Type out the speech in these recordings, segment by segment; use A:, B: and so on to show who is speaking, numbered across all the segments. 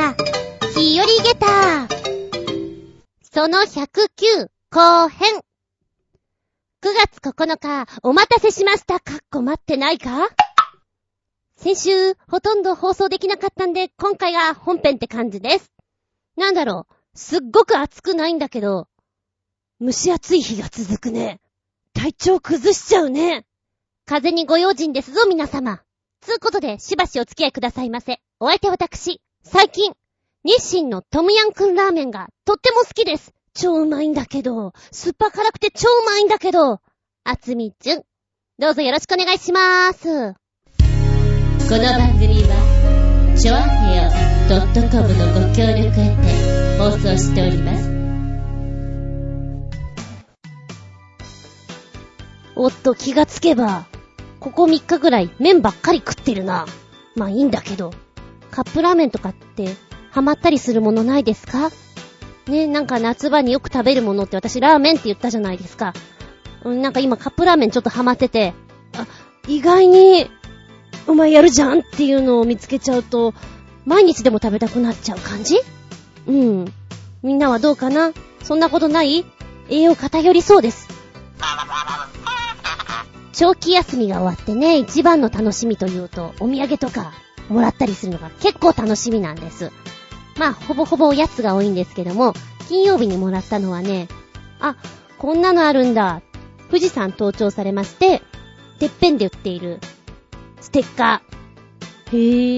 A: た。日和ゲタその109後編。9月9日、お待たせしました。かっこ待ってないか？先週、ほとんど放送できなかったんで、今回が本編って感じです。なんだろう、すっごく暑くないんだけど、蒸し暑い日が続くね。体調崩しちゃうね。風にご用心ですぞ、皆様。つうことで、しばしお付き合いくださいませ。お相手私、最近、日清のトムヤンクンラーメンがとっても好きです。超うまいんだけど、酸っぱ辛くて超うまいんだけど、あつみちゅん。どうぞよろしくお願いしまーす。
B: この番組は、ショアヘオ .com のご協力へて放送しております。
A: おっと、気がつけば、ここ3日ぐらい麺ばっかり食ってるな。まあいいんだけど、カップラーメンとかって、ハマったりするものないですか？ね、なんか夏場によく食べるものって私ラーメンって言ったじゃないですか。うん、なんか今カップラーメンちょっとハマってて、あ、意外に、お前やるじゃんっていうのを見つけちゃうと、毎日でも食べたくなっちゃう感じ？うん。みんなはどうかな？そんなことない？栄養偏りそうです。長期休みが終わってね、一番の楽しみというと、お土産とかもらったりするのが結構楽しみなんです。まあ、ほぼほぼおやつが多いんですけども、金曜日にもらったのはね、あ、こんなのあるんだ。富士山登頂されまして、てっぺんで売っている、ステッカー。へ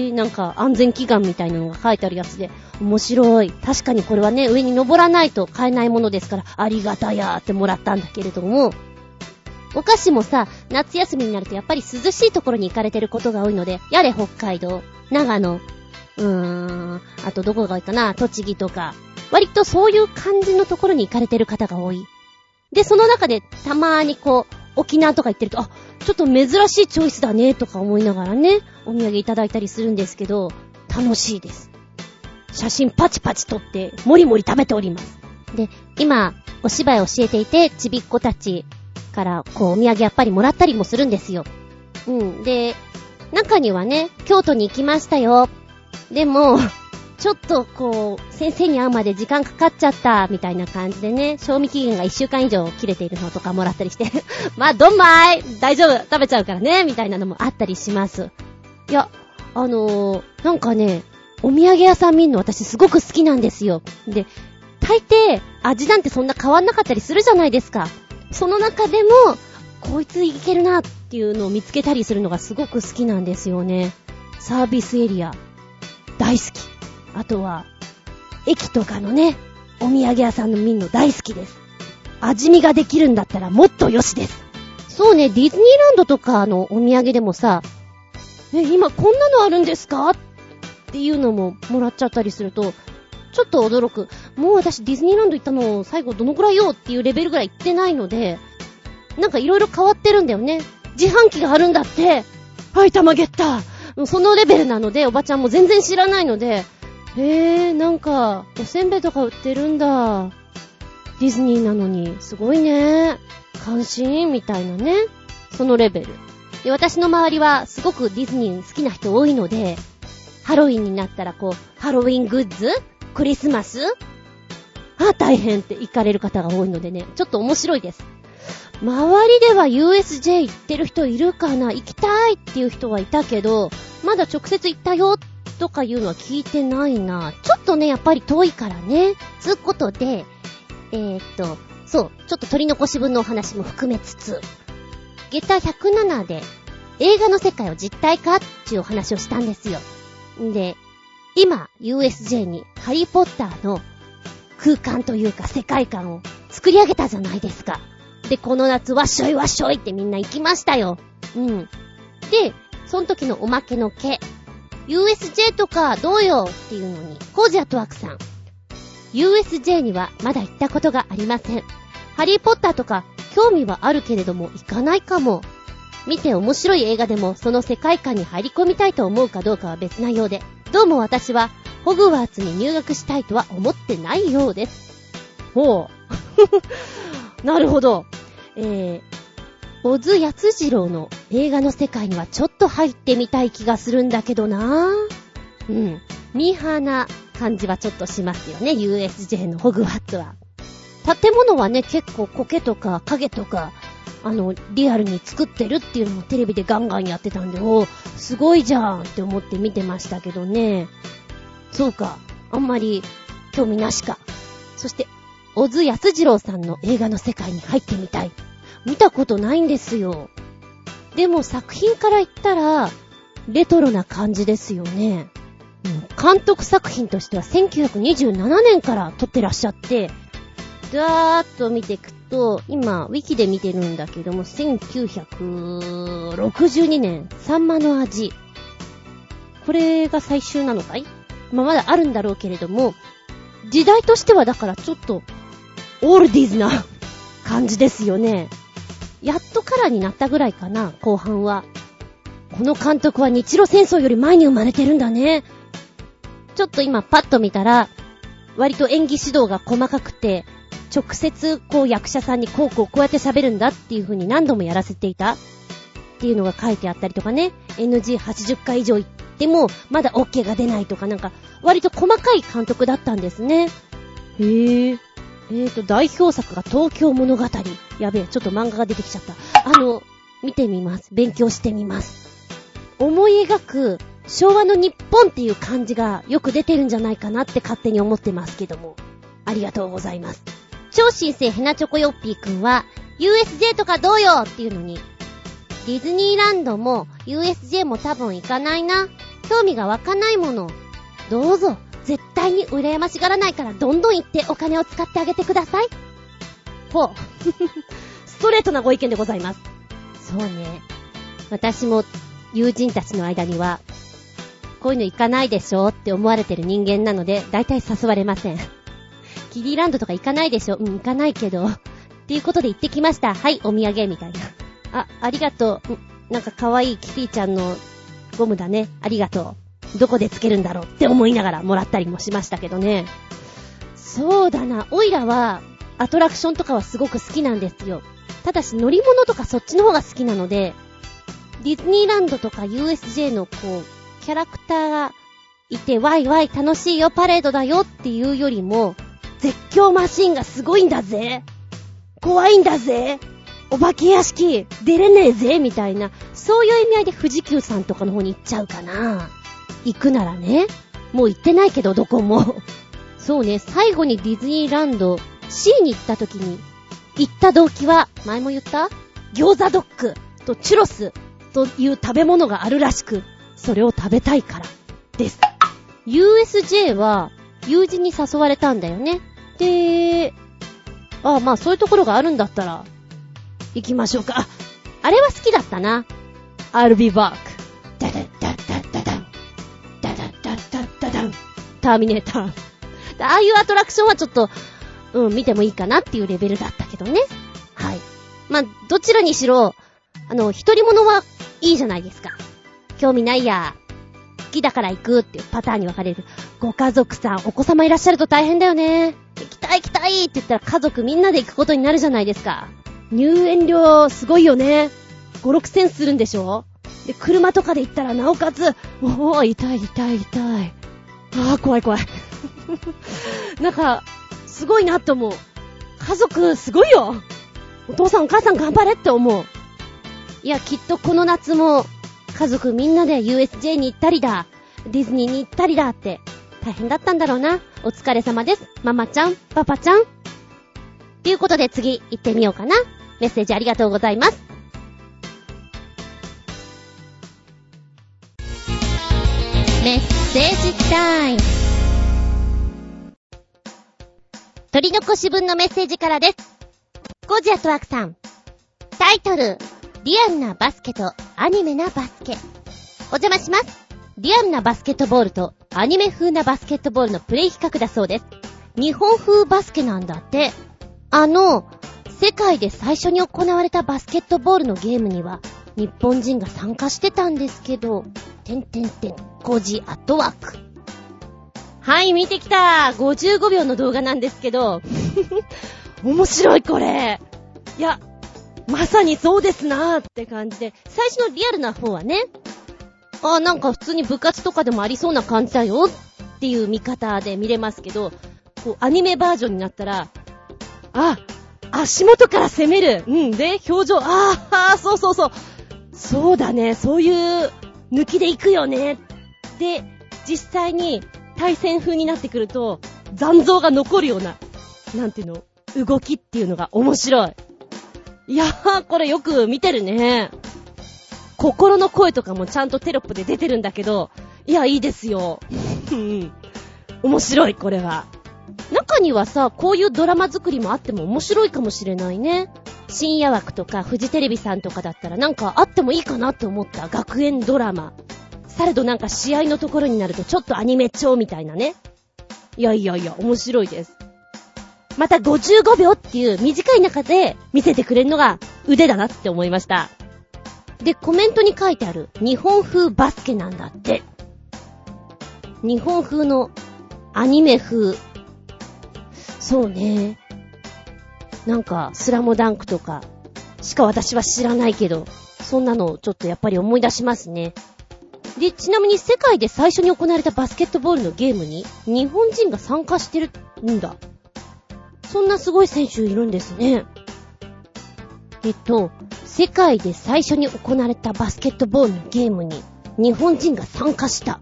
A: ー、なんか安全祈願みたいなのが書いてあるやつで、面白い。確かにこれはね、上に登らないと買えないものですから、ありがたやーってもらったんだけれども、お菓子もさ、夏休みになるとやっぱり涼しいところに行かれてることが多いので、やれ北海道、長野、うーん、あとどこが多いかな、栃木とか、割とそういう感じのところに行かれてる方が多い。で、その中でたまーにこう、沖縄とか行ってると、あ、ちょっと珍しいチョイスだね、とか思いながらね、お土産いただいたりするんですけど、楽しいです。写真パチパチ撮って、もりもり食べております。で、今、お芝居教えていて、ちびっ子たちから、こう、お土産やっぱりもらったりもするんですよ。うん。で、中にはね、京都に行きましたよ。でも、ちょっとこう、先生に会うまで時間かかっちゃった、みたいな感じでね、賞味期限が1週間以上切れているのとかもらったりして、まあ、どんまい大丈夫食べちゃうからね、みたいなのもあったりします。いや、あのー、なんかね、お土産屋さん見るの私すごく好きなんですよ。で、大抵、味なんてそんな変わんなかったりするじゃないですか。その中でも、こいついけるなっていうのを見つけたりするのがすごく好きなんですよね。サービスエリア、大好き。あとは、駅とかのね、お土産屋さんの見るの大好きです。味見ができるんだったらもっとよしです。そうね、ディズニーランドとかのお土産でもさ、え、今こんなのあるんですか？っていうのももらっちゃったりすると、ちょっと驚く。もう私ディズニーランド行ったの最後どのくらいよっていうレベルぐらい行ってないので、なんか色々変わってるんだよね。自販機があるんだって。はい、玉ゲッター。そのレベルなので、おばちゃんも全然知らないので、へえ、なんか、おせんべいとか売ってるんだ。ディズニーなのに、すごいね。関心みたいなね。そのレベル。で、私の周りはすごくディズニー好きな人多いので、ハロウィンになったらこう、ハロウィングッズクリスマス？あ、大変って行かれる方が多いのでね、ちょっと面白いです。周りでは USJ 行ってる人いるかな？行きたいっていう人はいたけど、まだ直接行ったよとかいうのは聞いてないな。ちょっとね、やっぱり遠いからね。つうことで、えー、っと、そう、ちょっと取り残し分のお話も含めつつ、ゲタ107で映画の世界を実体化っていうお話をしたんですよ。んで、今、USJ にハリーポッターの空間というか世界観を作り上げたじゃないですか。で、この夏わっしょいわっしょいってみんな行きましたよ。うん。で、その時のおまけの毛。USJ とかどうよっていうのに、コージアトワークさん。USJ にはまだ行ったことがありません。ハリーポッターとか興味はあるけれども行かないかも。見て面白い映画でもその世界観に入り込みたいと思うかどうかは別なようで、どうも私はホグワーツに入学したいとは思ってないようです。ほう。なるほど。えー、小津安二郎の映画の世界にはちょっと入ってみたい気がするんだけどなうん。ミーハーな感じはちょっとしますよね、USJ のホグワッツは。建物はね、結構苔とか影とか、あの、リアルに作ってるっていうのもテレビでガンガンやってたんで、おすごいじゃんって思って見てましたけどね。そうか、あんまり興味なしか。そして、小津安二郎さんの映画の世界に入ってみたい。見たことないんですよ。でも作品から言ったら、レトロな感じですよね。監督作品としては1927年から撮ってらっしゃって、だーっと見ていくと、今、ウィキで見てるんだけども、1962年、サンマの味。これが最終なのかい？まあ、まだあるんだろうけれども、時代としてはだからちょっと、オールディーズな感じですよね。やっとカラーになったぐらいかな、後半は。この監督は日露戦争より前に生まれてるんだね。ちょっと今パッと見たら、割と演技指導が細かくて、直接こう役者さんにこうこうこうやって喋るんだっていう風に何度もやらせていたっていうのが書いてあったりとかね、NG80 回以上言ってもまだ OK が出ないとかなんか割と細かい監督だったんですね。へぇー。えーと、代表作が東京物語。やべえ、ちょっと漫画が出てきちゃった。あの、見てみます。勉強してみます。思い描く昭和の日本っていう感じがよく出てるんじゃないかなって勝手に思ってますけども。ありがとうございます。超新星ヘナチョコヨッピーくんは、USJ とかどうよっていうのに、ディズニーランドも USJ も多分行かないな。興味が湧かないもの。どうぞ、絶対に羨ましがらないからどんどん行ってお金を使ってあげてください。ほう。ストレートなご意見でございます。そうね。私も友人たちの間には、こういうの行かないでしょって思われてる人間なので、大体誘われません。キディランドとか行かないでしょうん、行かないけど。っていうことで行ってきました。はい、お土産みたいな。あ、ありがとう。なんか可愛いキティちゃんのゴムだね。ありがとう。どこでつけるんだろうって思いながらもらったりもしましたけどね。そうだな。オイラは、アトラクションとかはすごく好きなんですよ。ただし乗り物とかそっちの方が好きなので、ディズニーランドとか USJ のこう、キャラクターがいて、ワイワイ楽しいよ、パレードだよっていうよりも、絶叫マシンがすごいんだぜ怖いんだぜお化け屋敷出れねえぜみたいな、そういう意味合いで富士急さんとかの方に行っちゃうかな。行くならね。もう行ってないけど、どこも。そうね、最後にディズニーランド C に行った時に、行った動機は、前も言った？餃子ドッグとチュロスという食べ物があるらしく、それを食べたいから、です。USJ は、友人に誘われたんだよね。で、ああ、まあそういうところがあるんだったら、行きましょうか。あ、あれは好きだったな。I'll be back. ダダダダダダン。ダダダダダダン。ターミネーター。ああいうアトラクションはちょっと、うん、見てもいいかなっていうレベルだったけどね。はい。まあ、どちらにしろ、あの、一人者はいいじゃないですか。興味ないや。きだから行くっていうパターンに分かれる。ご家族さん、お子様いらっしゃると大変だよね。行きたい行きたいって言ったら家族みんなで行くことになるじゃないですか。入園料すごいよね。5、6千するんでしょで、車とかで行ったらなおかつ、おー、痛い痛い痛い。あー、怖い怖い。なんか、すごいなって思う。家族、すごいよお父さんお母さん頑張れって思う。いや、きっとこの夏も、家族みんなで USJ に行ったりだ、ディズニーに行ったりだって、大変だったんだろうな。お疲れ様です。ママちゃん、パパちゃん。ということで次、行ってみようかな。メッセージありがとうございます。
B: メッセージタイム。
A: 取り残し分のメッセージからです。ゴジアトワークさん。タイトル、リアルなバスケとアニメなバスケ。お邪魔します。リアルなバスケットボールとアニメ風なバスケットボールのプレイ比較だそうです。日本風バスケなんだって。あの、世界で最初に行われたバスケットボールのゲームには、日本人が参加してたんですけど、てんてんてん、コジアットワーク。はい、見てきた !55 秒の動画なんですけど、面白いこれいや、まさにそうですなーって感じで、最初のリアルな方はね、あ、なんか普通に部活とかでもありそうな感じだよって
C: いう見方で見れますけど、こう、アニメバージョンになったら、あ、足元から攻める。うん。で、表情、ああ、そうそうそう。そうだね。そういう抜きで行くよね。で、実際に対戦風になってくると、残像が残るような、なんていうの、動きっていうのが面白い。いやー、これよく見てるね。心の声とかもちゃんとテロップで出てるんだけど、いや、いいですよ。面白い、これは。中にはさ、こういうドラマ作りもあっても面白いかもしれないね。深夜枠とかフジテレビさんとかだったらなんかあってもいいかなって思った学園ドラマ。されどなんか試合のところになるとちょっとアニメ調みたいなね。いやいやいや、面白いです。また55秒っていう短い中で見せてくれるのが腕だなって思いました。で、コメントに書いてある日本風バスケなんだって。日本風のアニメ風。そうね。なんか、スラムダンクとか、しか私は知らないけど、そんなのをちょっとやっぱり思い出しますね。で、ちなみに世界で最初に行われたバスケットボールのゲームに日本人が参加してるんだ。そんなすごい選手いるんですね。えっと、世界で最初に行われたバスケットボールのゲームに日本人が参加した。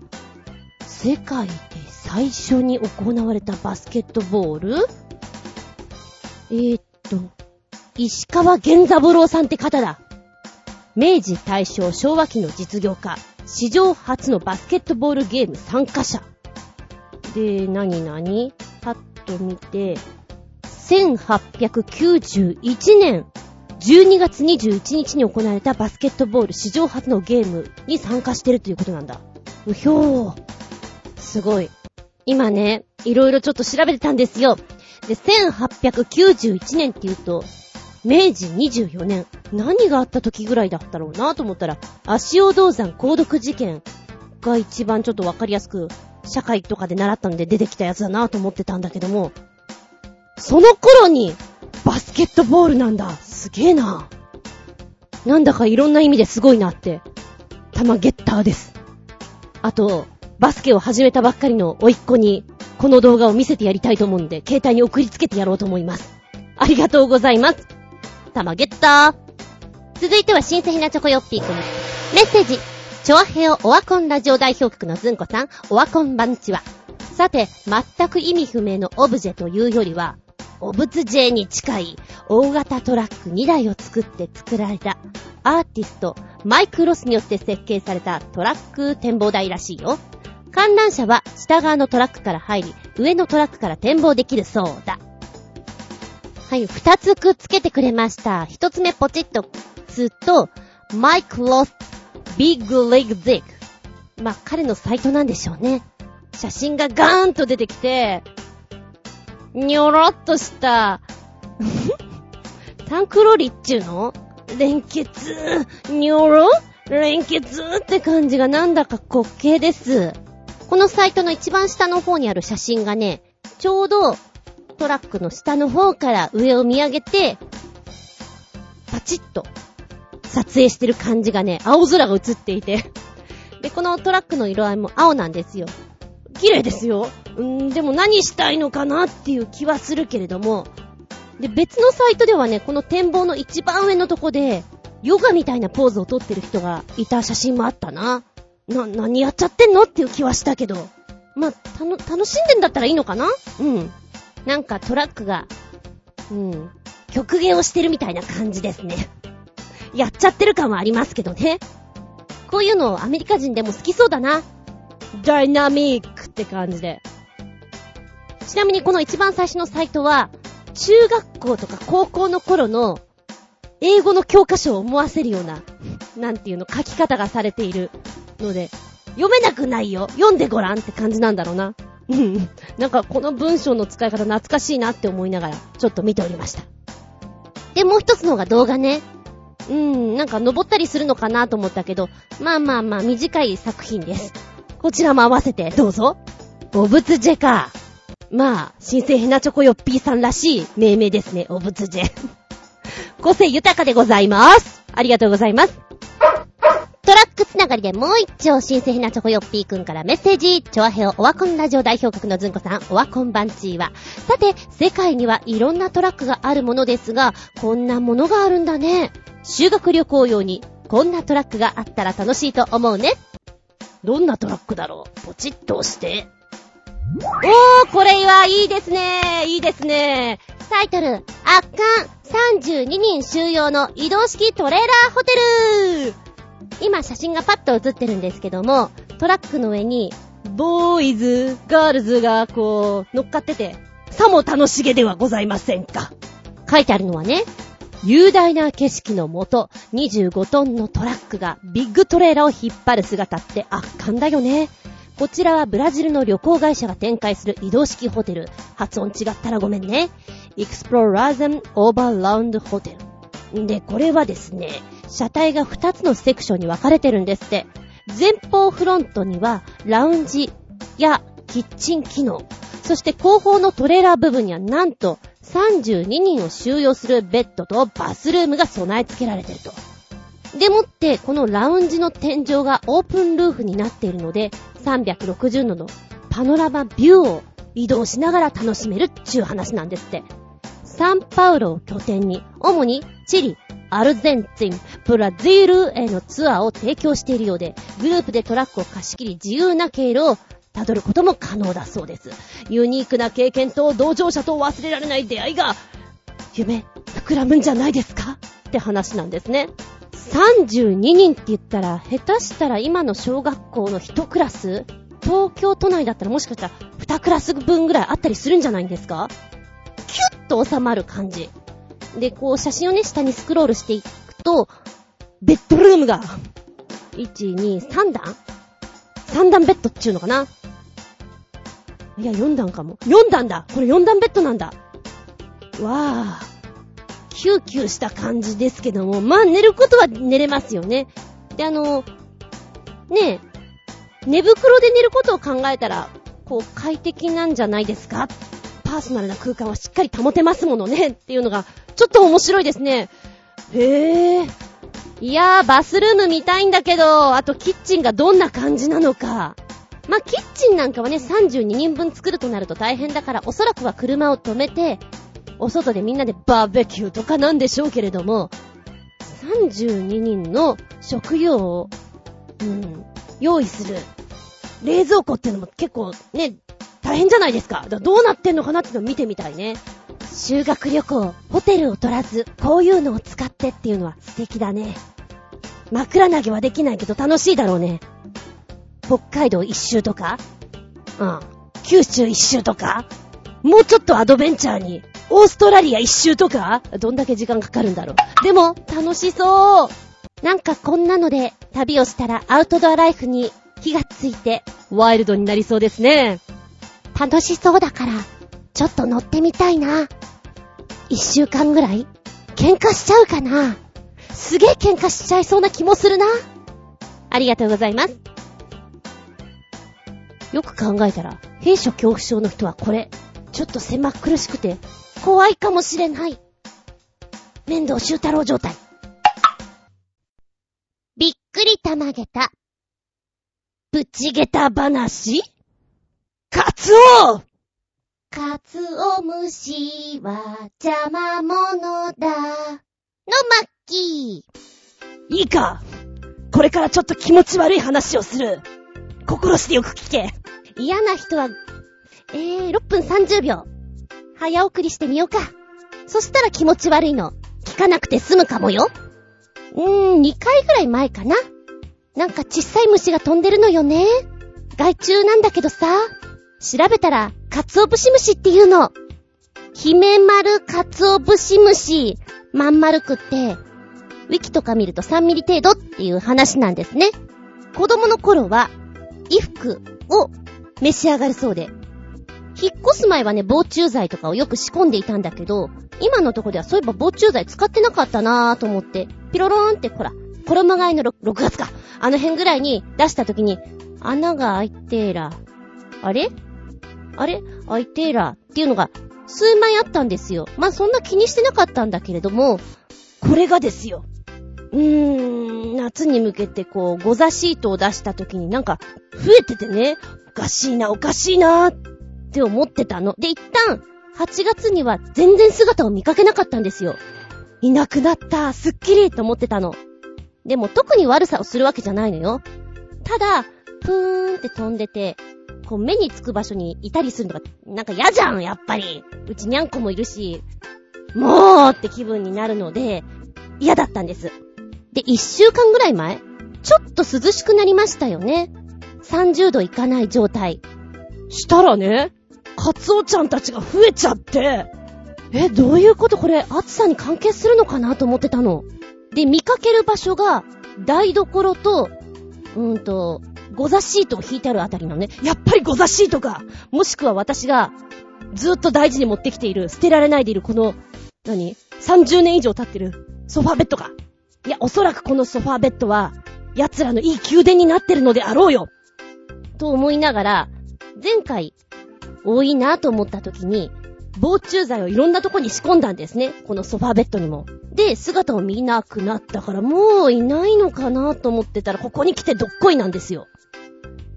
C: 世界で最初に行われたバスケットボール？えー、っと、石川源三郎さんって方だ。明治大正昭和期の実業家。史上初のバスケットボールゲーム参加者。で、なになにパッと見て、1891年12月21日に行われたバスケットボール史上初のゲームに参加してるということなんだ。うひょー。すごい。今ね、いろいろちょっと調べてたんですよ。で、1891年って言うと、明治24年、何があった時ぐらいだったろうなと思ったら、足尾銅山購読事件が一番ちょっとわかりやすく、社会とかで習ったんで出てきたやつだなと思ってたんだけども、その頃に、バスケットボールなんだ。すげえな。なんだかいろんな意味ですごいなって。玉ゲッターです。あと、バスケを始めたばっかりの甥っ子に、この動画を見せてやりたいと思うんで、携帯に送りつけてやろうと思います。ありがとうございます。たまゲッター。続いては新鮮なチョコヨッピーくん。メッセージ。チョアヘオオワコンラジオ代表局のズンコさん、オワコンバンチは。さて、全く意味不明のオブジェというよりは、オブツ J に近い大型トラック2台を作って作られたアーティストマイク・ロスによって設計されたトラック展望台らしいよ。観覧車は下側のトラックから入り、上のトラックから展望できるそうだ。はい、二つくっつけてくれました。一つ目ポチッとすると、マイク・ロス Big Rig Jig。まあ、彼のサイトなんでしょうね。写真がガーンと出てきて、にょろっとした、タンクロリっちゅうの？連結、にょろ連結って感じがなんだか滑稽です。このサイトの一番下の方にある写真がね、ちょうどトラックの下の方から上を見上げて、パチッと撮影してる感じがね、青空が映っていて。で、このトラックの色合いも青なんですよ。綺麗ですよ。うん、でも何したいのかなっていう気はするけれども。で、別のサイトではね、この展望の一番上のとこで、ヨガみたいなポーズを撮ってる人がいた写真もあったな。な、何やっちゃってんのっていう気はしたけど。まあ、たの、楽しんでんだったらいいのかな？うん。なんかトラックが、うん、曲芸をしてるみたいな感じですね。やっちゃってる感はありますけどね。こういうのアメリカ人でも好きそうだな。ダイナミックって感じで。ちなみにこの一番最初のサイトは、中学校とか高校の頃の英語の教科書を思わせるような、なんていうの、書き方がされているので、読めなくないよ読んでごらんって感じなんだろうな。うん。なんかこの文章の使い方懐かしいなって思いながら、ちょっと見ておりました。で、もう一つのが動画ね。うん、なんか登ったりするのかなと思ったけど、まあまあまあ短い作品です。こちらも合わせてどうぞ。おぶつジェか。まあ、新生ヘナチョコヨッピーさんらしい命名ですね、おぶつジェ。個性豊かでございます。ありがとうございます。トラッ
A: クつながりでもう一丁、新鮮なチョコヨッピーくんからメッセージ。チョアヘオオワコンラジオ代表格のずんこさん、オワコンバンチーは。さて、世界にはいろんなトラックがあるものですが、こんなものがあるんだね。修学旅行用に、こんなトラックがあったら楽しいと思うね。
C: どんなトラックだろう？ポチッと押して。
A: おー、これはいいですね。いいですね。タイトル、圧巻。32人収容の移動式トレーラーホテル。今写真がパッと写ってるんですけども、トラックの上に、
C: ボーイズ、ガールズがこう、乗っかってて、さも楽しげではございませんか。
A: 書いてあるのはね、雄大な景色のもと、25トンのトラックがビッグトレーラーを引っ張る姿って圧巻だよね。こちらはブラジルの旅行会社が展開する移動式ホテル。発音違ったらごめんね。エクスプロラーゼンオーバーラウンドホテル。で、これはですね、車体が2つのセクションに分かれてるんですって。前方フロントにはラウンジやキッチン機能。そして後方のトレーラー部分にはなんと32人を収容するベッドとバスルームが備え付けられてると。でもって、このラウンジの天井がオープンルーフになっているので、360度のパノラマビューを移動しながら楽しめるっちゅう話なんですって。サンパウロを拠点に、主にチリ、アルゼンチン、ブラジルへのツアーを提供しているようで、グループでトラックを貸し切り自由な経路を辿ることも可能だそうです。ユニークな経験と同乗者と忘れられない出会いが、夢、膨らむんじゃないですか？って話なんですね。32人って言ったら、下手したら今の小学校の1クラス東京都内だったらもしかしたら2クラス分ぐらいあったりするんじゃないんですか？キュッと収まる感じ。で、こう写真をね、下にスクロールしていくと、ベッドルームが、1、2、3段 ?3 段ベッドっていうのかないや、4段かも。4段だこれ4段ベッドなんだわぁ。キューキューした感じですけども、まあ寝ることは寝れますよね。で、あの、ねえ、寝袋で寝ることを考えたら、こう快適なんじゃないですかパーソナルな空間はしっかり保てますものねっていうのが、ちょっと面白いですね。へえ。いやー、バスルーム見たいんだけど、あとキッチンがどんな感じなのか。まあ、キッチンなんかはね、32人分作るとなると大変だから、おそらくは車を止めて、お外でみんなでバーベキューとかなんでしょうけれども、32人の食料を、うん、用意する冷蔵庫っていうのも結構ね、大変じゃないですか。だかどうなってんのかなっていうのを見てみたいね。修学旅行、ホテルを取らず、こういうのを使ってっていうのは素敵だね。枕投げはできないけど楽しいだろうね。北海道一周とか？うん。九州一周とか？もうちょっとアドベンチャーに、オーストラリア一周とか？どんだけ時間かかるんだろう。でも、楽しそうなんかこんなので、旅をしたらアウトドアライフに火がついて、
C: ワイルドになりそうですね。
A: 楽しそうだから、ちょっと乗ってみたいな。一週間ぐらい喧嘩しちゃうかなすげえ喧嘩しちゃいそうな気もするな。ありがとうございます。よく考えたら、兵所恐怖症の人はこれ、ちょっと狭苦しくて、怖いかもしれない。面倒修太郎状態。びっくりたまげた。ぶちげた話？
C: カツオ
A: カツオムシは邪魔者だ。のマッキー。
C: いいかこれからちょっと気持ち悪い話をする。心してよく聞け。
A: 嫌な人は、えー、6分30秒。早送りしてみようか。そしたら気持ち悪いの。聞かなくて済むかもよ。うーん、2回ぐらい前かな。なんか小さい虫が飛んでるのよね。害虫なんだけどさ。調べたら、カツオブシムシっていうの。ヒメマルカツオブシムシ。まん丸くって、ウィキとか見ると3ミリ程度っていう話なんですね。子供の頃は、衣服を召し上がるそうで。引っ越す前はね、防虫剤とかをよく仕込んでいたんだけど、今のとこではそういえば防虫剤使ってなかったなぁと思って、ピロローンってほら、衣替えの 6, 6月か。あの辺ぐらいに出した時に、穴が開いてーら。あれ？あれ？開いてーら。っていうのが、数枚あったんですよ。まあ、そんな気にしてなかったんだけれども、
C: これがですよ。うーん、夏に向けてこう、ゴザシートを出した時になんか、増えててね、おかしいな、おかしいな、って思ってたの。で、一旦、8月には全然姿を見かけなかったんですよ。いなくなった、すっきりと思ってたの。でも特に悪さをするわけじゃないのよ。ただ、ぷーんって飛んでて、こう目につく場所にいたりするのが、なんか嫌じゃん、やっぱり。うちにゃんこもいるし、もうって気分になるので、嫌だったんです。で、一週間ぐらい前ちょっと涼しくなりましたよね。30度いかない状態。したらね、カツオちゃんたちが増えちゃって、え、どういうこと？これ、暑さに関係するのかなと思ってたの。で、見かける場所が、台所と、うーんと、ゴザシートを引いてあるあたりのね、やっぱりゴザシートかもしくは私が、ずっと大事に持ってきている、捨てられないでいるこの、何 ?30 年以上経ってる、ソファーベッドか。いや、おそらくこのソファーベッドは、奴らのいい宮殿になってるのであろうよと思いながら、前回、多いなと思った時に、防虫剤をいろんなとこに仕込んだんですね。このソファーベッドにも。で、姿を見なくなったから、もういないのかなと思ってたら、ここに来てどっこいなんですよ。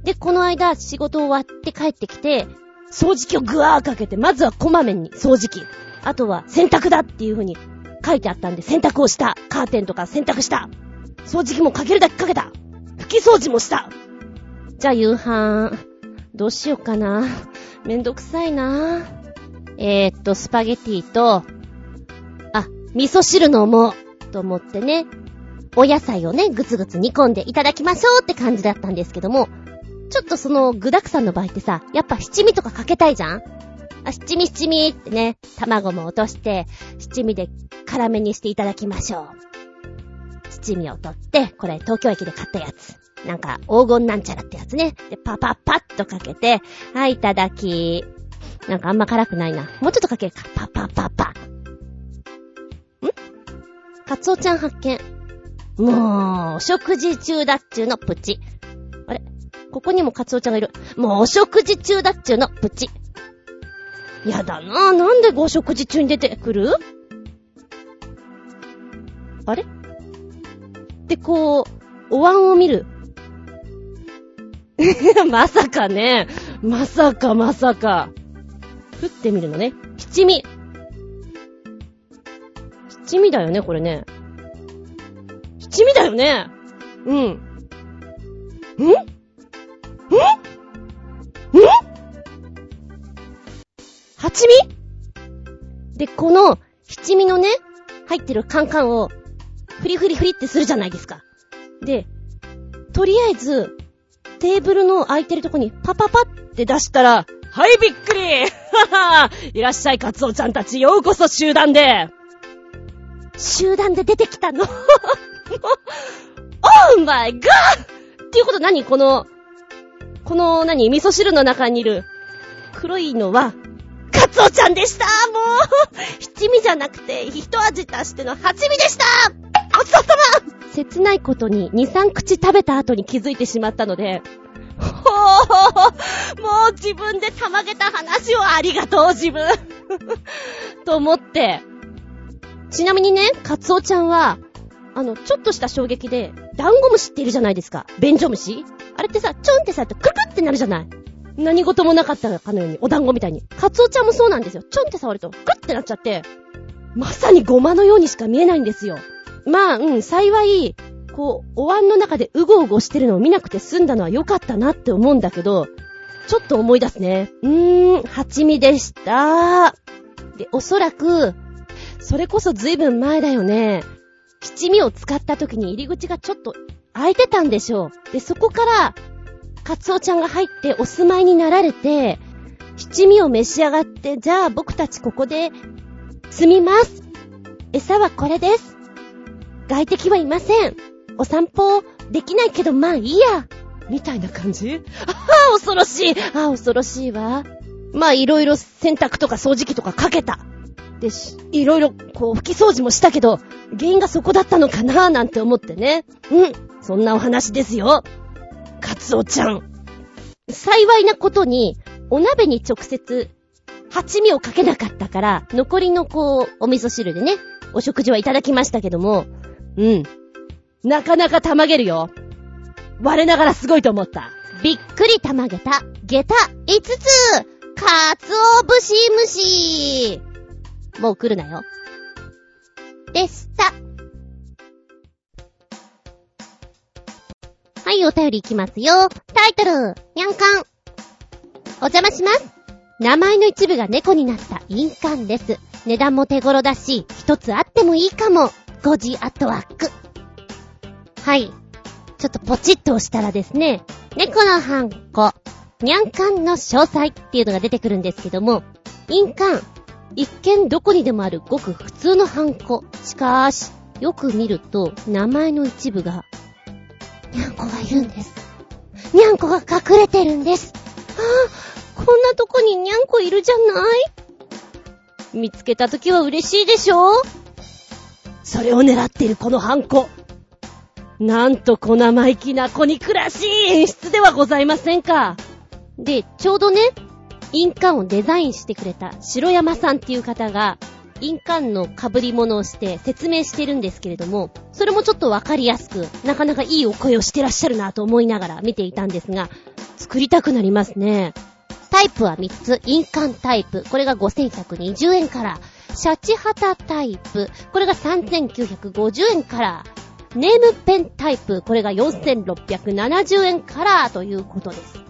C: で、この間、仕事終わって帰ってきて、掃除機をぐわーかけて、まずはこまめに掃除機。あとは洗濯だっていう風に書いてあったんで、洗濯をした。カーテンとか洗濯した。掃除機もかけるだけかけた。拭き掃除もした。じゃあ夕飯、どうしようかな。めんどくさいな。えー、っと、スパゲティと、あ、味噌汁飲もうと思ってね、お野菜をね、ぐつぐつ煮込んでいただきましょうって感じだったんですけども、ちょっとその具沢山の場合ってさ、やっぱ七味とかかけたいじゃん？あ、七味七味ってね、卵も落として、七味で辛めにしていただきましょう。七味を取って、これ東京駅で買ったやつ。なんか、黄金なんちゃらってやつね。で、パパパッとかけて、はい、いただき。なんかあんま辛くないな。もうちょっとかけるか。パパパパ。ん？カツオちゃん発見。もう、お食事中だっちゅうのプチ。ここにもカツオちゃんがいる。もうお食事中だっちゅうのプチ。やだなぁ。なんでご食事中に出てくる？あれ？で、こう、お椀を見る。まさかね。まさかまさか。振ってみるのね。七味。七味だよね、これね。七味だよね。うん。ん？んんん八味？で、この七味のね、入ってるカンカンを、フリフリフリってするじゃないですか。で、とりあえず、テーブルの空いてるとこにパパパって出したら、はいびっくり！は はいらっしゃい、カツオちゃんたち、ようこそ集団で。集団で出てきたの？オーマイガーっていうこと何？この、この何味噌汁の中にいる黒いのは、カツオちゃんでした。もう七味じゃなくて、一味足しての八味でした。おつさま。切ないことに2、3口食べた後に気づいてしまったので、ほー。もう自分でたまげた話をありがとう、自分。と思って。ちなみにね、カツオちゃんは、あの、ちょっとした衝撃で、ダンゴムシっているじゃないですか。便所虫あれってさ、ちょんってさ、クルクってなるじゃない何事もなかったかのように、お団子みたいに。カツオちゃんもそうなんですよ。ちょんって触ると、クルってなっちゃって、まさにゴマのようにしか見えないんですよ。まあ、うん、幸い、こう、お椀の中でうごうごしてるのを見なくて済んだのは良かったなって思うんだけど、ちょっと思い出すね。うーん、蜂蜜でした。で、おそらく、それこそ随分前だよね。七味を使った時に入り口がちょっと開いてたんでしょう。で、そこから、カツオちゃんが入ってお住まいになられて、七味を召し上がって、じゃあ僕たちここで、住みます。餌はこれです。外敵はいません。お散歩できないけどまあいいや。みたいな感じ？ああ、恐ろしい。ああ、恐ろしいわ。まあいろいろ洗濯とか掃除機とかかけた。で、いろいろこう拭き掃除もしたけど、原因がそこだったのかなーなんて思ってね。うん。そんなお話ですよ。カツオちゃん。幸いなことに、お鍋に直接、蜂蜜をかけなかったから、残りのこう、お味噌汁でね、お食事はいただきましたけども、うん。なかなかたまげるよ。我ながらすごいと思った。
A: びっくりたまげた、下駄5つかつお節蒸しもう来るなよ。でした。はい、お便りいきますよ。タイトル、にゃんかん。お邪魔します。名前の一部が猫になった印鑑です。値段も手頃だし、一つあってもいいかも。5時アットワーク。はい。ちょっとポチッと押したらですね、猫のハンコ、にゃんかんの詳細っていうのが出てくるんですけども、印鑑、一見どこにでもあるごく普通のハンコ。しかし、よく見ると、名前の一部が、にゃんこがいるんです。にゃんこが隠れてるんです。ああ、こんなとこににゃんこいるじゃない見つけたときは嬉しいでしょ
C: それを狙っているこのハンコ。なんと小生意気な子に暮らしい演出ではございませんか。
A: で、ちょうどね、印鑑をデザインしてくれた白山さんっていう方が、印鑑の被り物をして説明してるんですけれども、それもちょっとわかりやすく、なかなかいいお声をしてらっしゃるなと思いながら見ていたんですが、
C: 作りたくなりますね。
A: タイプは3つ、印鑑タイプ、これが5120円から、シャチハタタイプ、これが3950円から、ネームペンタイプ、これが4670円からということです。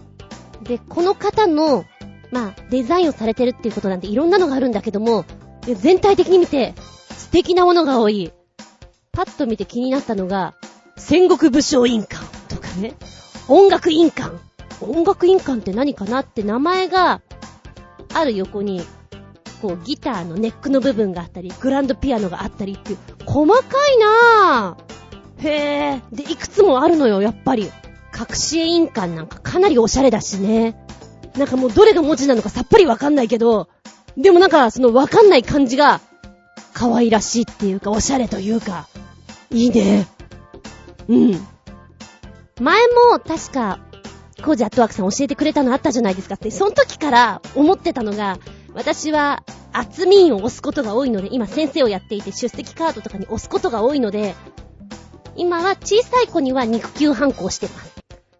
A: で、この方の、まあ、デザインをされてるっていうことなんでいろんなのがあるんだけども、全体的に見て素敵なものが多い。パッと見て気になったのが、
C: 戦国武将印鑑とかね。音楽印鑑。
A: 音楽印鑑って何かなって名前がある横に、こうギターのネックの部分があったり、グランドピアノがあったりっていう、細かいなぁ。
C: へぇで、いくつもあるのよ、やっぱり。
A: 隠し絵印鑑なんかかなりおしゃれだしね。
C: なんかもうどれが文字なのかさっぱりわかんないけど、でもなんかそのわかんない感じが、可愛らしいっていうか、おしゃれというか、いいね。うん。
A: 前も確か、コージアットワークさん教えてくれたのあったじゃないですかって、その時から思ってたのが、私は、厚みを押すことが多いので、今先生をやっていて出席カードとかに押すことが多いので、今は小さい子には肉球ハンコをしてます。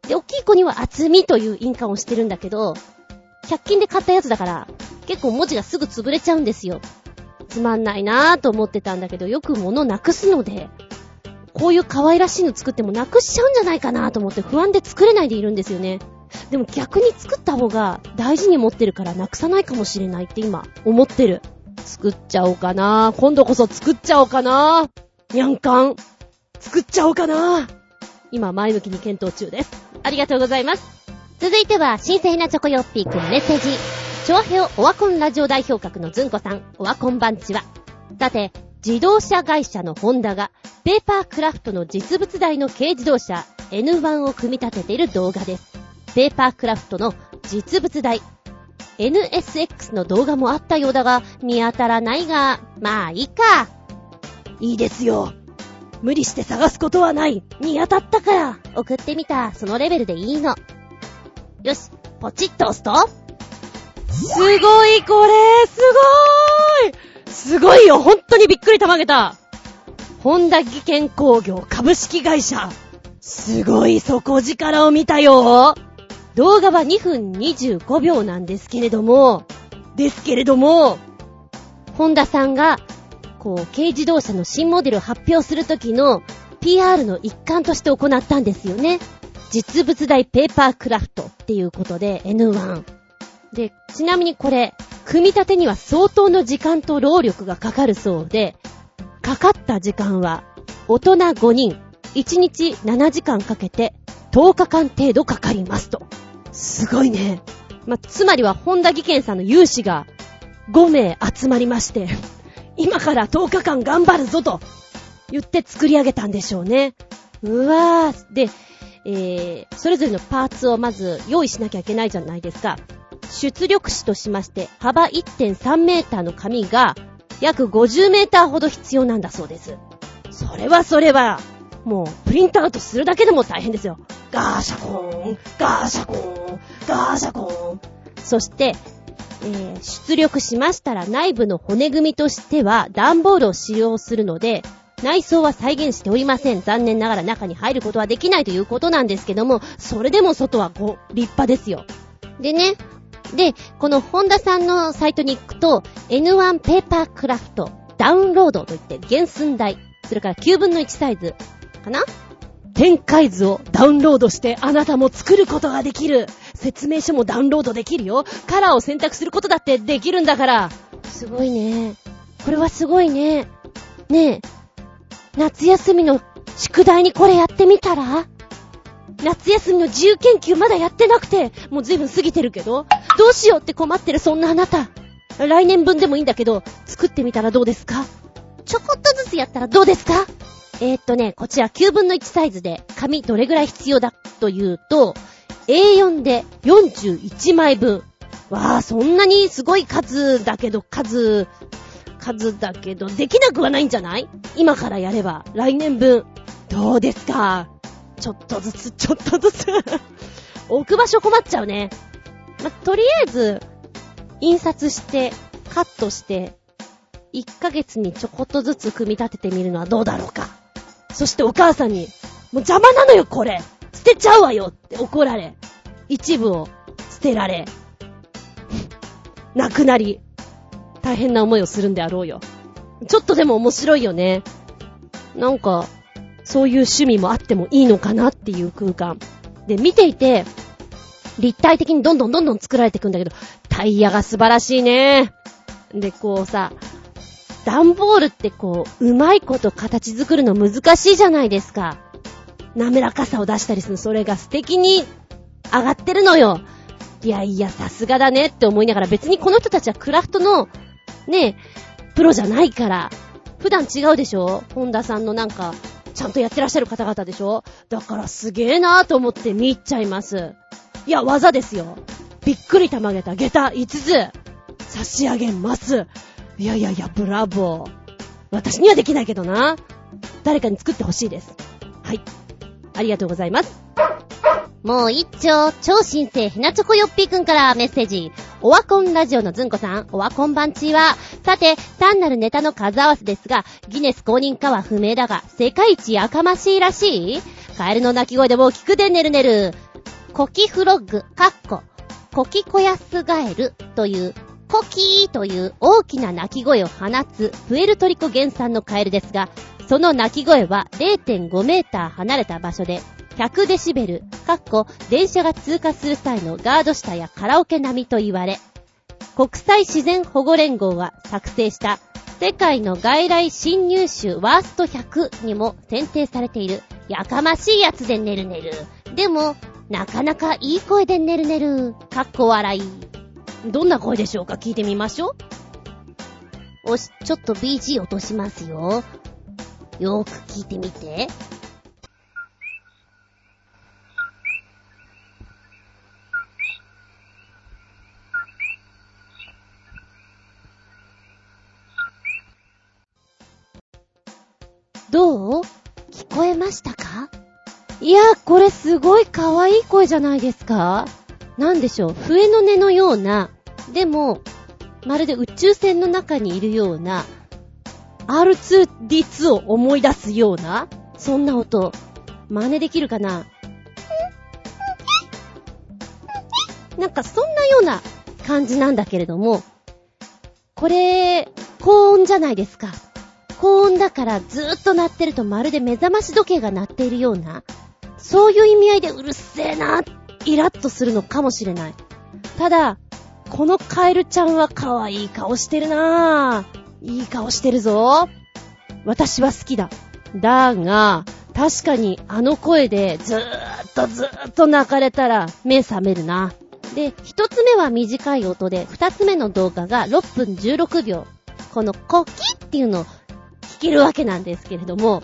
A: で、大きい子には厚みという印鑑をしてるんだけど、100均で買ったやつだから、結構文字がすぐ潰れちゃうんですよ。つまんないなぁと思ってたんだけど、よく物なくすので、こういう可愛らしいの作ってもなくしちゃうんじゃないかなと思って不安で作れないでいるんですよね。でも逆に作った方が大事に持ってるからなくさないかもしれないって今思ってる。
C: 作っちゃおうかな今度こそ作っちゃおうかなにゃんかん。作っちゃおうかな
A: 今前向きに検討中です。ありがとうございます。続いては、新鮮なチョコヨッピーくんメッセージ。チョアヘオワコンラジオ代表格のズンコさん、オワコンバンチは。さて、自動車会社のホンダが、ペーパークラフトの実物大の軽自動車 N1 を組み立てている動画です。ペーパークラフトの実物大。NSX の動画もあったようだが、見当たらないが、まあいいか。
C: いいですよ。無理して探すことはない。見当たったから。
A: 送ってみた、そのレベルでいいの。よし、ポチッと押すと、
C: すごいこれすごーい。すごいよ。本当にびっくりたまげた。ホンダ技研工業株式会社。すごい底力を見たよ。
A: 動画は2分25秒なんですけれども、
C: ですけれども、
A: ホンダさんが、こう、軽自動車の新モデルを発表するときの PR の一環として行ったんですよね。実物大ペーパークラフトっていうことで N1。で、ちなみにこれ、組み立てには相当の時間と労力がかかるそうで、かかった時間は、大人5人、1日7時間かけて、10日間程度かかりますと。
C: すごいね。
A: ま、つまりは、本田技研さんの有志が5名集まりまして、
C: 今から10日間頑張るぞと
A: 言って作り上げたんでしょうね。うわー。で、えー、それぞれのパーツをまず用意しなきゃいけないじゃないですか。出力紙としまして、幅1.3メーターの紙が、約50メーターほど必要なんだそうです。
C: それはそれは、もう、プリントアウトするだけでも大変ですよ。ガーシャコーン、ガーシャコーン、ガーシャコーン。
A: そして、えー、出力しましたら内部の骨組みとしては段ボールを使用するので、
C: 内装は再現しておりません。残念ながら中に入ることはできないということなんですけども、それでも外はこう、立派ですよ。でね、で、このホンダさんのサイトに行くと、N1 ペーパークラフトダウンロードといって原寸大、それから9分の1サイズかな？展開図をダウンロードしてあなたも作ることができる。説明書もダウンロードできるよ。カラーを選択することだってできるんだから。すごいね。これはすごいね。ねえ。夏休みの宿題にこれやってみたら？夏休みの自由研究まだやってなくて、もう随分過ぎてるけど、どうしようって困ってるそんなあなた。来年分でもいいんだけど、作ってみたらどうですか？ちょこっとずつやったらどうですか？えー、っとね、こちら9分の1サイズで紙どれぐらい必要だというと、A4 で41枚分。わあ、そんなにすごい数だけど、数、数だけど、できなくはないんじゃない？今からやれば、来年分。どうですか？ちょっとずつ、ちょっとずつ 置く場所困っちゃうね。ま、とりあえず、印刷して、カットして、1ヶ月にちょこっとずつ組み立ててみるのはどうだろうか。そしてお母さんに、もう邪魔なのよ、これてちゃうわよって怒られ、一部を捨てられ、なくなり、大変な思いをするんであろうよ。ちょっとでも面白いよね。なんか、そういう趣味もあってもいいのかなっていう空間。で、見ていて、立体的にどんどんどんどん作られていくんだけど、タイヤが素晴らしいね。で、こうさ、段ボールってこう、うまいこと形作るの難しいじゃないですか。滑らかさを出したりするそれが素敵に上がってるのよ。いやいや、さすがだねって思いながら別にこの人たちはクラフトの、ね、プロじゃないから。普段違うでしょ？本田さんのなんか、ちゃんとやってらっしゃる方々でしょ？だからすげえなぁと思って見入っちゃいます。いや、技ですよ。びっくりたまげた下駄5つ差し上げます。いやいやいや、ブラボー。私にはできないけどな。誰かに作ってほしいです。はい。ありがとうございます。
A: もう一丁、超新星ひなチョコヨッピーくんからメッセージ。オワコンラジオのずんこさん、オワコン番地は、さて、単なるネタの数合わせですが、ギネス公認かは不明だが、世界一やかましいらしいカエルの鳴き声でも聞くでねるねる。コキフロッグ、カッコ、コキコヤスガエルという、コキーという大きな鳴き声を放つプエルトリコ原産のカエルですが、その鳴き声は0.5メーター離れた場所で100デシベル、かっこ電車が通過する際のガード下やカラオケ並みと言われ、国際自然保護連合が作成した世界の外来侵入種ワースト100にも選定されているやかましいやつでねるねる。でも、なかなかいい声でねるねる。かっこ笑い。
C: どんな声でしょうか？聞いてみましょ
A: う。おし、ちょっと BG 落としますよ。よく聞いてみて。どう？聞こえましたか？
C: いや、これすごい可愛い声じゃないですか。なんでしょう、笛の音のような、でも、まるで宇宙船の中にいるような、R2D2 を思い出すような、そんな音、真似できるかな？なんかそんなような感じなんだけれども、これ、高音じゃないですか。高音だからずーっと鳴ってるとまるで目覚まし時計が鳴っているような、そういう意味合いでうるせえな、イラッとするのかもしれない。ただ、このカエルちゃんは可愛い顔してるなぁ。いい顔してるぞ。私は好きだ。だが、確かにあの声でずーっとずーっと泣かれたら目覚めるな。で、一つ目は短い音で、二つ目の動画が6分16秒。このコキっていうのを聞けるわけなんですけれども、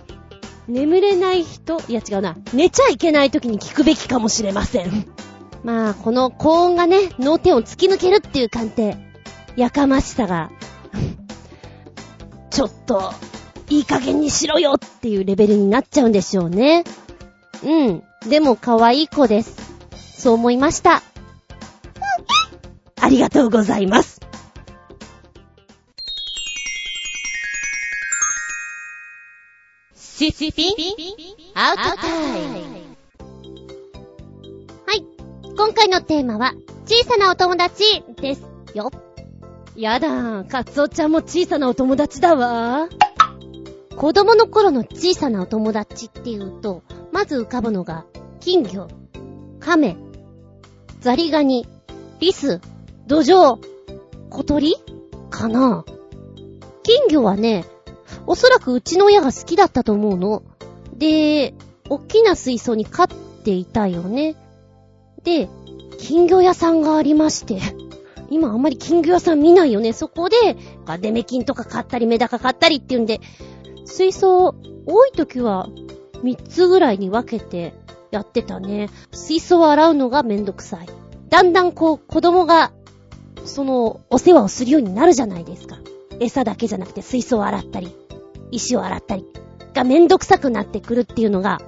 C: 眠れない人、いや違うな、寝ちゃいけない時に聞くべきかもしれません。まあ、この高音がね、脳天を突き抜けるっていう感じやかましさが、ちょっと、いい加減にしろよっていうレベルになっちゃうんでしょうね。うん。でも可愛い子です。そう思いました。ありがとうございます。
B: シスピン？アウトタイム
A: はい。今回のテーマは、小さなお友達ですよ。
C: やだ、カツオちゃんも小さなお友達だわ。
A: 子供の頃の小さなお友達っていうと、まず浮かぶのが、金魚、亀、ザリガニ、リス、ドジョウ、小鳥かな金魚はね、おそらくうちの親が好きだったと思うの。で、おっきな水槽に飼っていたよね。で、金魚屋さんがありまして、今あんまり金魚屋さん見ないよね。そこで、デメキンとか買ったりメダカ買ったりっていうんで、水槽、多い時は3つぐらいに分けてやってたね。水槽を洗うのがめんどくさい。だんだんこう、子供が、その、お世話をするようになるじゃないですか。餌だけじゃなくて水槽を洗ったり、石を洗ったり、がめんどくさくなってくるっていうのが、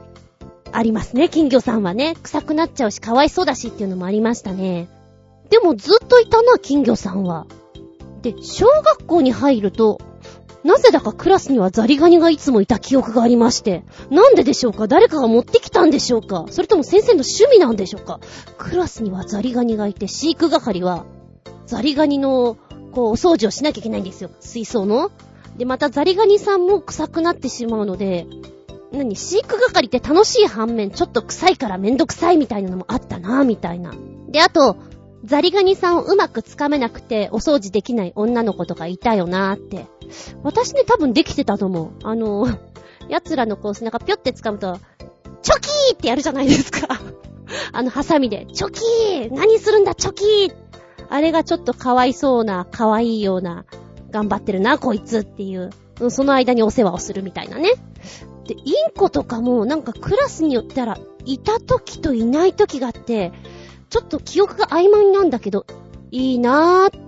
A: ありますね、金魚さんはね。臭くなっちゃうし、かわいそうだしっていうのもありましたね。でもずっといたな、金魚さんは。で、小学校に入ると、なぜだかクラスにはザリガニがいつもいた記憶がありまして、なんででしょうか？誰かが持ってきたんでしょうか？それとも先生の趣味なんでしょうか？クラスにはザリガニがいて、飼育係は、ザリガニの、こう、お掃除をしなきゃいけないんですよ。水槽の。で、またザリガニさんも臭くなってしまうので、何？飼育係って楽しい反面、ちょっと臭いからめんどくさいみたいなのもあったなみたいな。で、あと、ザリガニさんをうまくつかめなくて、お掃除できない女の子とかいたよなーって。私ね、多分できてたと思う。あの、奴らのこう背中ぴょって掴むと、チョキーってやるじゃないですか。あの、ハサミで、チョキー何するんだ、チョキーあれがちょっとかわいそうな、かわいいような、頑張ってるな、こいつっていう。その間にお世話をするみたいなね。で、インコとかも、なんかクラスによったら、いた時といない時があって、ちょっと記憶が曖昧なんだけど、いいなぁ、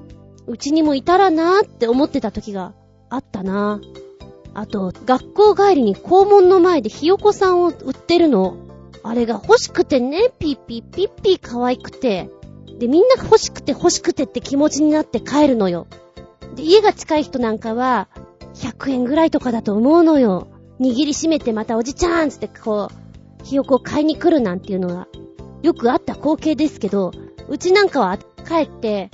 A: うちにもいたらなぁって思ってた時があったなぁ。あと、学校帰りに校門の前でひよこさんを売ってるの。あれが欲しくてね、ピッピッピッピー可愛くて。で、みんなが欲しくて欲しくてって気持ちになって帰るのよ。で、家が近い人なんかは、100円ぐらいとかだと思うのよ。握りしめてまたおじちゃんつってこう、ひよこを買いに来るなんていうのが、よくあった光景ですけど、うちなんかは帰って、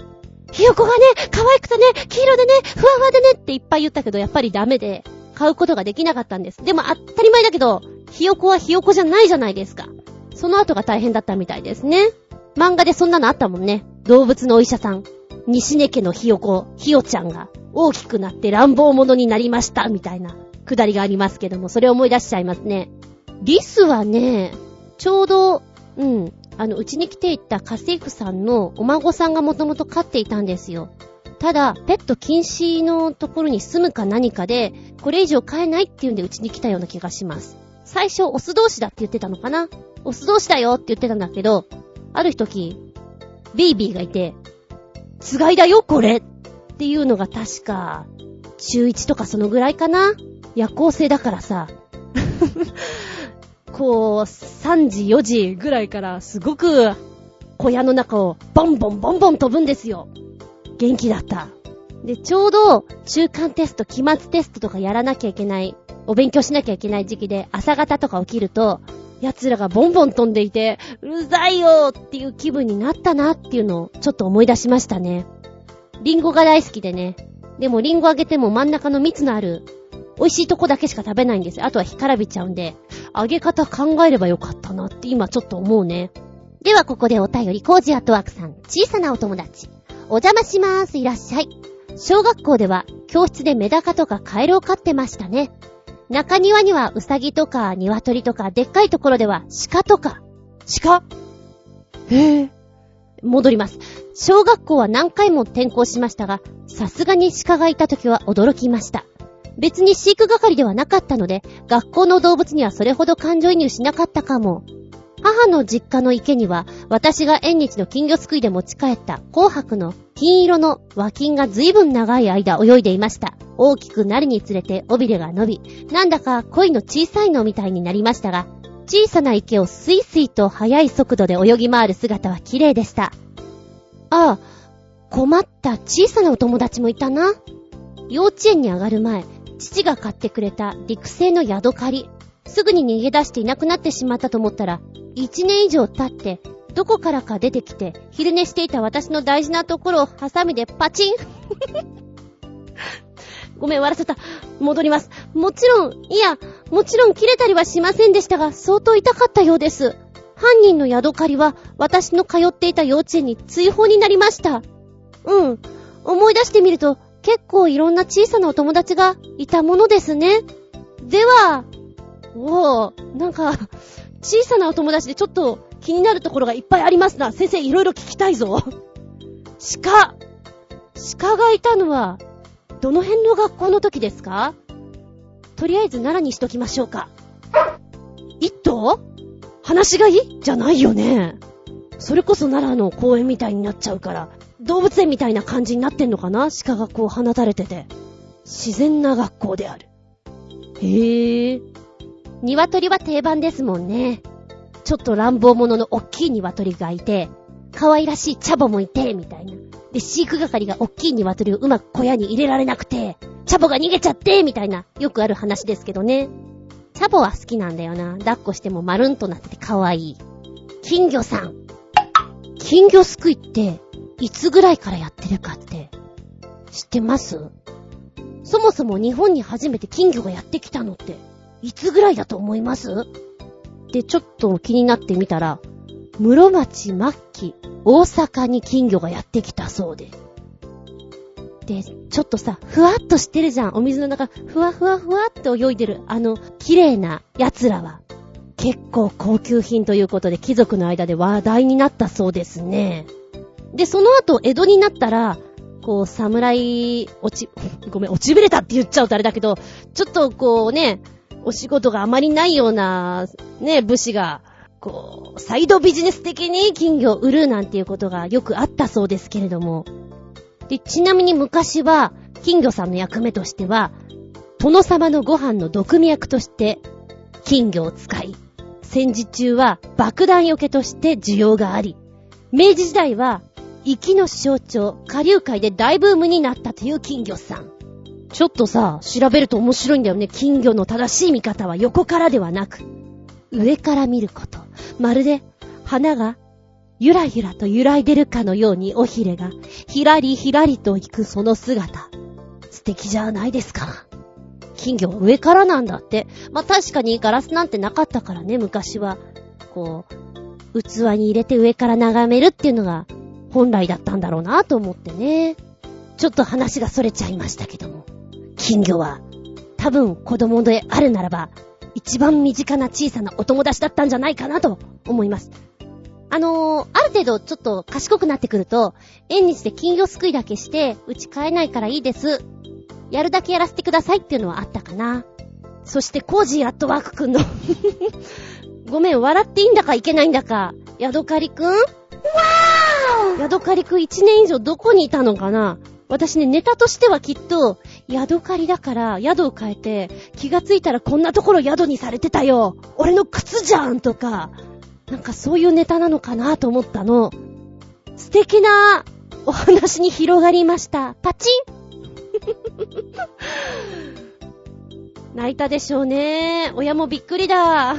A: ひよこがね、可愛くてね、黄色でね、ふわふわでねっていっぱい言ったけど、やっぱりダメで、買うことができなかったんです。でも当たり前だけど、ひよこはひよこじゃないじゃないですか。その後が大変だったみたいですね。漫画でそんなのあったもんね。動物のお医者さん。西根家のひよこ、ひよちゃんが大きくなって乱暴者になりました、みたいなくだりがありますけども、それを思い出しちゃいますね。リスはね、ちょうど、うん、あの、うちに来ていた家政婦さんのお孫さんがもともと飼っていたんですよ。ただ、ペット禁止のところに住むか何かで、これ以上飼えないっていうんでうちに来たような気がします。最初、オス同士だって言ってたのかな？オス同士だよって言ってたんだけど、ある時、ベイビーがいて、つがいだよ、これっていうのが確か、中1とかそのぐらいかな？夜行性だからさ。こう、3時、4時ぐらいからすごく小屋の中をボンボンボンボン飛ぶんですよ。元気だった。で、ちょうど中間テスト、期末テストとかやらなきゃいけない、お勉強しなきゃいけない時期で朝方とか起きると、奴らがボンボン飛んでいて、うるさいよっていう気分になったなっていうのをちょっと思い出しましたね。リンゴが大好きでね。でもリンゴあげても真ん中の蜜のある、美味しいとこだけしか食べないんです。あとは干からびちゃうんで、あげ方考えればよかったなって今ちょっと思うね。ではここでお便り、コージアットワークさん、小さなお友達。お邪魔しまーす、いらっしゃい。小学校では教室でメダカとかカエルを飼ってましたね。中庭にはウサギとか鶏とか、でっかいところでは鹿とか。鹿？へえ。戻ります。小学校は何回も転校しましたが、さすがに鹿がいた時は驚きました。別に飼育係ではなかったので、学校の動物にはそれほど感情移入しなかったかも。母の実家の池には、私が縁日の金魚すくいで持ち帰った紅白の金色の和金が随分長い間泳いでいました。大きくなるにつれて尾びれが伸び、なんだか恋の小さいのみたいになりましたが、小さな池をスイスイと速い速度で泳ぎ回る姿は綺麗でした。ああ、困った小さなお友達もいたな。幼稚園に上がる前、父が買ってくれた陸製のヤドカリ。すぐに逃げ出していなくなってしまったと思ったら、1年以上経って、どこからか出てきて、昼寝していた私の大事なところをハサミでパチン ごめん、笑っちゃった。戻ります。もちろん、いや、もちろん切れたりはしませんでしたが、相当痛かったようです。犯人の宿刈りは、私の通っていた幼稚園に追放になりました。うん。思い出してみると、結構いろんな小さなお友達がいたものですね。では、おぉ、なんか、小さなお友達でちょっと気になるところがいっぱいありますな。先生いろいろ聞きたいぞ。鹿。鹿がいたのは、どの辺の学校の時ですか？とりあえず奈良にしときましょうか。一頭？話がいい？じゃないよね。それこそ奈良の公園みたいになっちゃうから、動物園みたいな感じになってんのかな？鹿がこう放たれてて。自然な学校である。へえ。鶏は定番ですもんね。ちょっと乱暴者の大きい鶏がいて、可愛らしいチャボもいて、みたいな。で、飼育係が大きい鶏をうまく小屋に入れられなくて、チャボが逃げちゃって、みたいな、よくある話ですけどね。チャボは好きなんだよな。抱っこしても丸んとなってて可愛い。金魚さん。金魚すくいって、いつぐらいからやってるかって、知ってます？そもそも日本に初めて金魚がやってきたのって、いつぐらいだと思います？で、ちょっと気になってみたら、室町末期、大阪に金魚がやってきたそうで。で、ちょっとさ、ふわっとしてるじゃん。お水の中、ふわふわふわって泳いでる、あの、綺麗な奴らは、結構高級品ということで貴族の間で話題になったそうですね。で、その後、江戸になったら、こう、侍、落ち、ごめん、落ちぶれたって言っちゃうとあれだけど、ちょっとこうね、お仕事があまりないような、ね、武士が、こう、サイドビジネス的に金魚を売るなんていうことがよくあったそうですけれども。で、ちなみに昔は、金魚さんの役目としては、殿様のご飯の毒味役として、金魚を使い、戦時中は爆弾よけとして需要があり、明治時代は、息の象徴、下流海で大ブームになったという金魚さん。ちょっとさ、調べると面白いんだよね。金魚の正しい見方は横からではなく、上から見ること。まるで、花が、ゆらゆらと揺らいでるかのようにおひれが、ひらりひらりと行くその姿。素敵じゃないですか。金魚は上からなんだって。まあ、確かにガラスなんてなかったからね、昔は。こう、器に入れて上から眺めるっていうのが本来だったんだろうなと思ってね。ちょっと話が逸れちゃいましたけども。金魚は、多分子供であるならば、一番身近な小さなお友達だったんじゃないかなと思います。あのー、ある程度ちょっと賢くなってくると、縁日で金魚すくいだけして、うち買えないからいいです。やるだけやらせてくださいっていうのはあったかな。そして、コージーアットワークくんの ごめん、笑っていいんだかいけないんだか。ヤドカリくん？わーヤドカリくん一年以上どこにいたのかな？私ね、ネタとしてはきっと、宿借りだから宿を変えて、気がついたらこんなところ宿にされてたよ俺の靴じゃんとか、なんかそういうネタなのかなと思ったの。素敵なお話に広がりました。パチン 泣いたでしょうね。親もびっくりだ。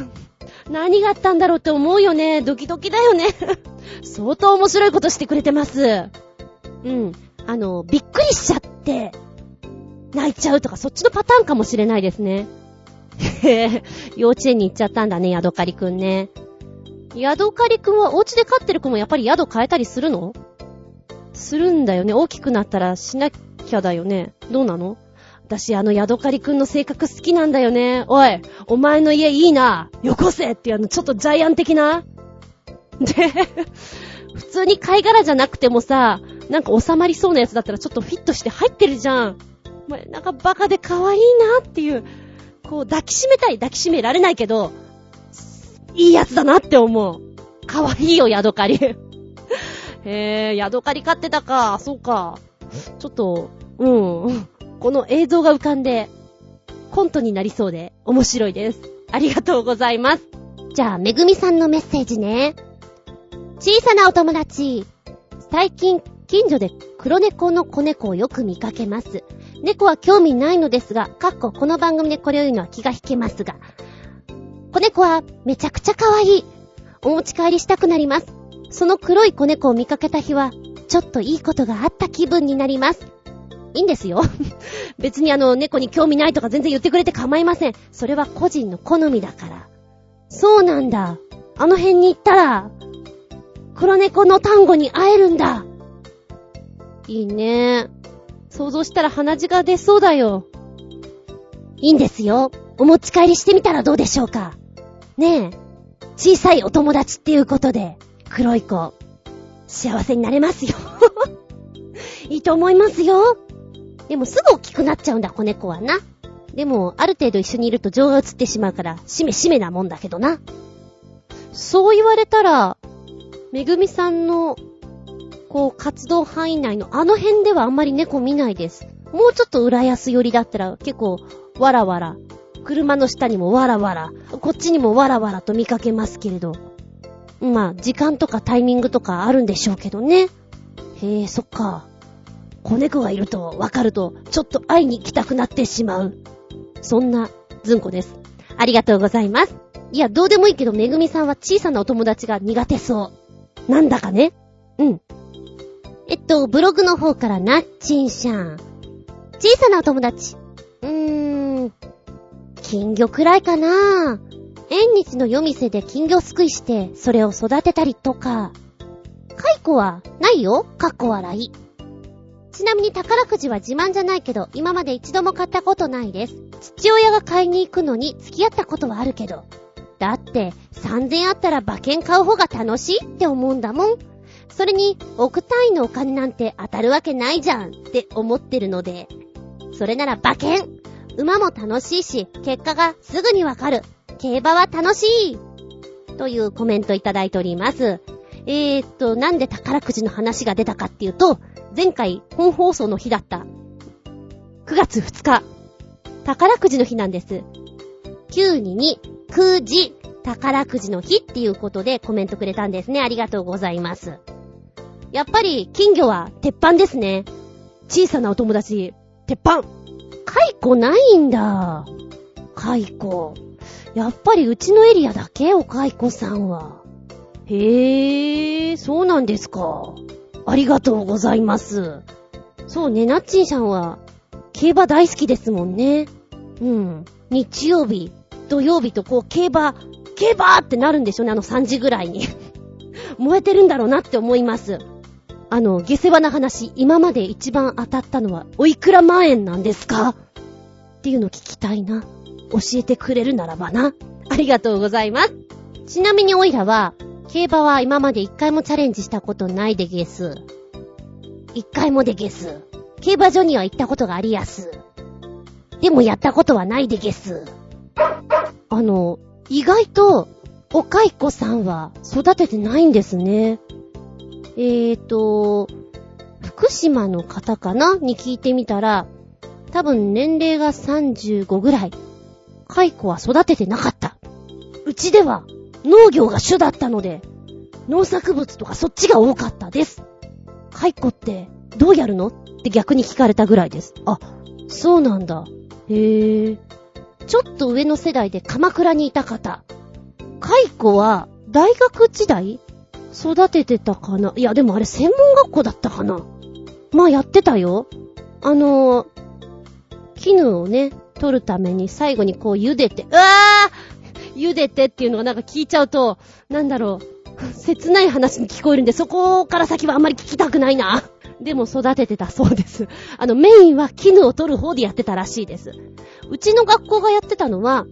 A: 何があったんだろうって思うよね。ドキドキだよね。相当面白いことしてくれてます。うん。あの、びっくりしちゃって、泣いちゃうとか、そっちのパターンかもしれないですね。へへ、幼稚園に行っちゃったんだね、ヤドカリくんね。ヤドカリくんはお家で飼ってる子もやっぱり宿変えたりするの？するんだよね。大きくなったらしなきゃだよね。どうなの？私、あの、ヤドカリくんの性格好きなんだよね。おい、お前の家いいな。よこせっていうあの、ちょっとジャイアン的な。で、普通に貝殻じゃなくてもさ、なんか収まりそうなやつだったらちょっとフィットして入ってるじゃん。まなんかバカで可愛いなっていう、こう抱きしめたい、抱きしめられないけど、いいやつだなって思う。可愛いよ、ヤドカリ。へえ、ヤドカリ飼ってたか。そうか。ちょっと、うん。この映像が浮かんで、コントになりそうで面白いです。ありがとうございます。じゃあ、めぐみさんのメッセージね。小さなお友達。最近、近所で黒猫の子猫をよく見かけます。猫は興味ないのですが、かっここの番組でこれを言うのは気が引けますが。子猫はめちゃくちゃ可愛い。お持ち帰りしたくなります。その黒い子猫を見かけた日は、ちょっといいことがあった気分になります。いいんですよ。別にあの、猫に興味ないとか全然言ってくれて構いません。それは個人の好みだから。そうなんだ。あの辺に行ったら、黒猫の単語に会えるんだ。いいね。想像したら鼻血が出そうだよ。いいんですよ。お持ち帰りしてみたらどうでしょうか。ねえ。小さいお友達っていうことで、黒い子、幸せになれますよ。いいと思いますよ。でもすぐ大きくなっちゃうんだ、子猫はな。でも、ある程度一緒にいると情が移ってしまうから、しめしめなもんだけどな。そう言われたら、めぐみさんの、こう、活動範囲内のあの辺ではあんまり猫見ないです。もうちょっと浦安寄りだったら結構、わらわら、車の下にもわらわら、こっちにもわらわらと見かけますけれど。まあ、時間とかタイミングとかあるんでしょうけどね。へえ、そっか。子猫がいるとわかると、ちょっと会いに行きたくなってしまう。そんな、ずんこです。ありがとうございます。いや、どうでもいいけど、めぐみさんは小さなお友達が苦手そう。なんだかね。うん。えっと、ブログの方からなっちんしゃん。小さなお友達。うーん。金魚くらいかな縁日の夜店で金魚すくいして、それを育てたりとか。蚕は、ないよかっこ笑い。ちなみに宝くじは自慢じゃないけど、今まで一度も買ったことないです。父親が買いに行くのに付き合ったことはあるけど。だって、3000あったら馬券買う方が楽しいって思うんだもん。それに、億単位のお金なんて当たるわけないじゃんって思ってるので。それなら馬券馬も楽しいし、結果がすぐにわかる。競馬は楽しいというコメントいただいております。えーっと、なんで宝くじの話が出たかっていうと、前回本放送の日だった。9月2日。宝くじの日なんです。922にに、9時、宝くじの日っていうことでコメントくれたんですね。ありがとうございます。やっぱり、金魚は鉄板ですね。小さなお友達、鉄板。蚕ないんだ。蚕。やっぱりうちのエリアだけお蚕さんは。へー、そうなんですか。ありがとうございます。そうね、ナッチンさんは、競馬大好きですもんね。うん。日曜日、土曜日とこう、競馬、競馬ってなるんでしょうね、あの3時ぐらいに。燃えてるんだろうなって思います。あの、下世話な話、今まで一番当たったのは、おいくら万円なんですか？っていうの聞きたいな。教えてくれるならばな。ありがとうございます。ちなみにオイラは、競馬は今まで一回もチャレンジしたことないでゲス。一回もでゲス。競馬場には行ったことがありやす。でもやったことはないでゲス。あの、意外と、おかいこさんは育ててないんですね。えーと、福島の方かな？に聞いてみたら、多分年齢が35ぐらい。蚕は育ててなかった。うちでは農業が主だったので、農作物とかそっちが多かったです。蚕ってどうやるの？って逆に聞かれたぐらいです。あ、そうなんだ。へぇー。ちょっと上の世代で鎌倉にいた方。蚕は大学時代育ててたかないや、でもあれ専門学校だったかなまあやってたよ。あのー、絹をね、取るために最後にこう茹でて、うわー茹でてっていうのがなんか聞いちゃうと、なんだろう、切ない話に聞こえるんで、そこから先はあんまり聞きたくないな。でも育ててたそうです。あの、メインは絹を取る方でやってたらしいです。うちの学校がやってたのは、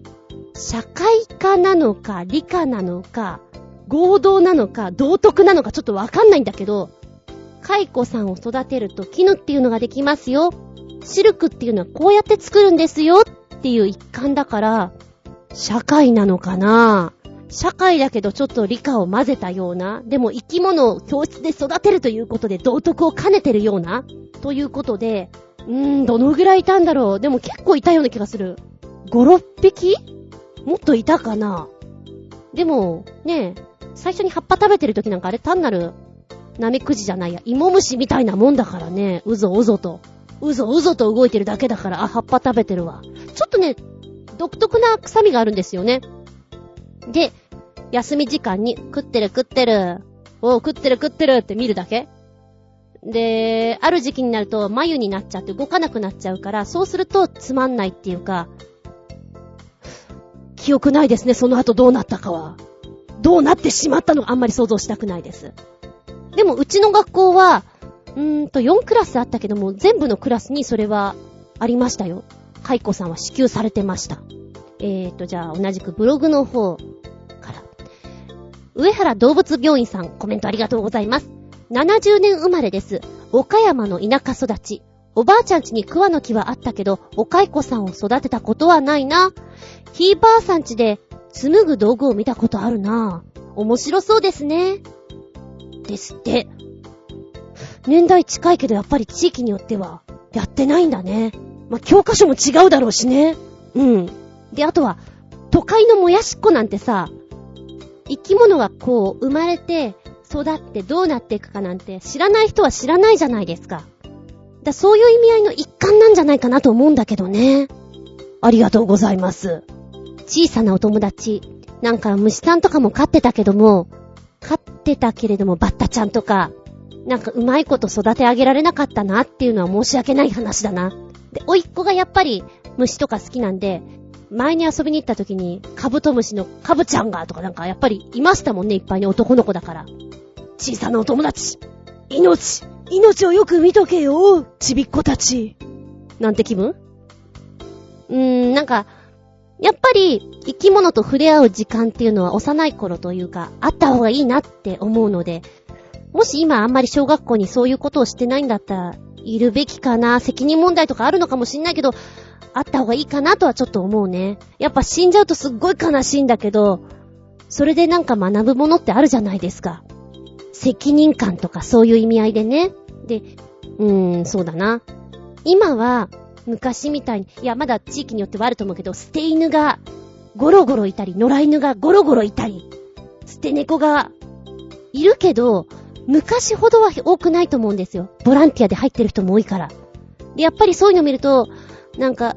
A: 社会科なのか、理科なのか、合同なのか、道徳なのかちょっとわかんないんだけど、蚕さんを育てると絹っていうのができますよ。シルクっていうのはこうやって作るんですよっていう一環だから、社会なのかな社会だけどちょっと理科を混ぜたような、でも生き物を教室で育てるということで道徳を兼ねてるような、ということで、うーん、どのぐらいいたんだろう。でも結構いたような気がする。5、6匹？もっといたかなでも、ねえ、最初に葉っぱ食べてる時なんかあれ単なる、ナメクジじゃないや、芋虫みたいなもんだからね、うぞうぞと。うぞうぞと動いてるだけだから、あ、葉っぱ食べてるわ。ちょっとね、独特な臭みがあるんですよね。
C: で、休み時間に食ってる食ってる、おう食ってる食ってるって見るだけで、ある時期になると眉になっちゃって動かなくなっちゃうから、そうするとつまんないっていうか、記憶ないですね、その後どうなったかは。どうなってしまったのかあんまり想像したくないです。でも、うちの学校は、うーんと4クラスあったけども、全部のクラスにそれはありましたよ。カイコさんは支給されてました。えーと、じゃあ同じくブログの方から。上原動物病院さん、コメントありがとうございます。70年生まれです。岡山の田舎育ち。おばあちゃんちに桑の木はあったけど、お蚕さんを育てたことはないな。ひいばあさんちで紡ぐ道具を見たことあるな。面白そうですね。ですって。年代近いけどやっぱり地域によってはやってないんだね。まあ、教科書も違うだろうしね。うん。で、あとは、都会のもやしっこなんてさ、生き物がこう生まれて育ってどうなっていくかなんて知らない人は知らないじゃないですか。だそういう意味合いの一環なんじゃないかなと思うんだけどね。ありがとうございます。小さなお友達。なんか虫さんとかも飼ってたけども、飼ってたけれどもバッタちゃんとか、なんかうまいこと育て上げられなかったなっていうのは申し訳ない話だな。で、おいっ子がやっぱり虫とか好きなんで、前に遊びに行った時にカブトムシのカブちゃんがとかなんかやっぱりいましたもんね、いっぱいに男の子だから。小さなお友達。命、命をよく見とけよ、ちびっ子たち。なんて気分？うーん、なんか、やっぱり生き物と触れ合う時間っていうのは幼い頃というか、あった方がいいなって思うので、もし今あんまり小学校にそういうことをしてないんだったら、いるべきかな、責任問題とかあるのかもしんないけど、あった方がいいかなとはちょっと思うね。やっぱ死んじゃうとすっごい悲しいんだけど、それでなんか学ぶものってあるじゃないですか。責任感とかそういう意味合いでね。で、うーん、そうだな。今は、昔みたいに、いや、まだ地域によってはあると思うけど、捨て犬がゴロゴロいたり、野良犬がゴロゴロいたり、捨て猫がいるけど、昔ほどは多くないと思うんですよ。ボランティアで入ってる人も多いから。で、やっぱりそういうのを見ると、なんか、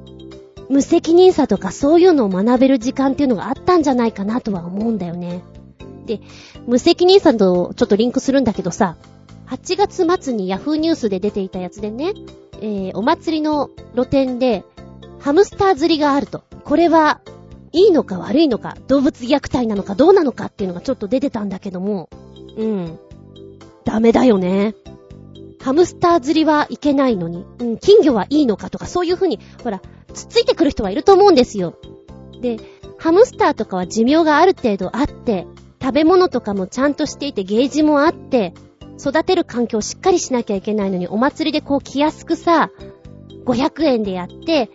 C: 無責任さとかそういうのを学べる時間っていうのがあったんじゃないかなとは思うんだよね。で、無責任さとちょっとリンクするんだけどさ、8月末にヤフーニュースで出ていたやつでね、えー、お祭りの露店で、ハムスター釣りがあると。これは、いいのか悪いのか、動物虐待なのかどうなのかっていうのがちょっと出てたんだけども、うん。ダメだよね。ハムスター釣りはいけないのに、うん、金魚はいいのかとかそういう風に、ほら、つっついてくる人はいると思うんですよ。で、ハムスターとかは寿命がある程度あって、食べ物とかもちゃんとしていて、ゲージもあって、育てる環境をしっかりしなきゃいけないのに、お祭りでこう気安くさ、500円でやって、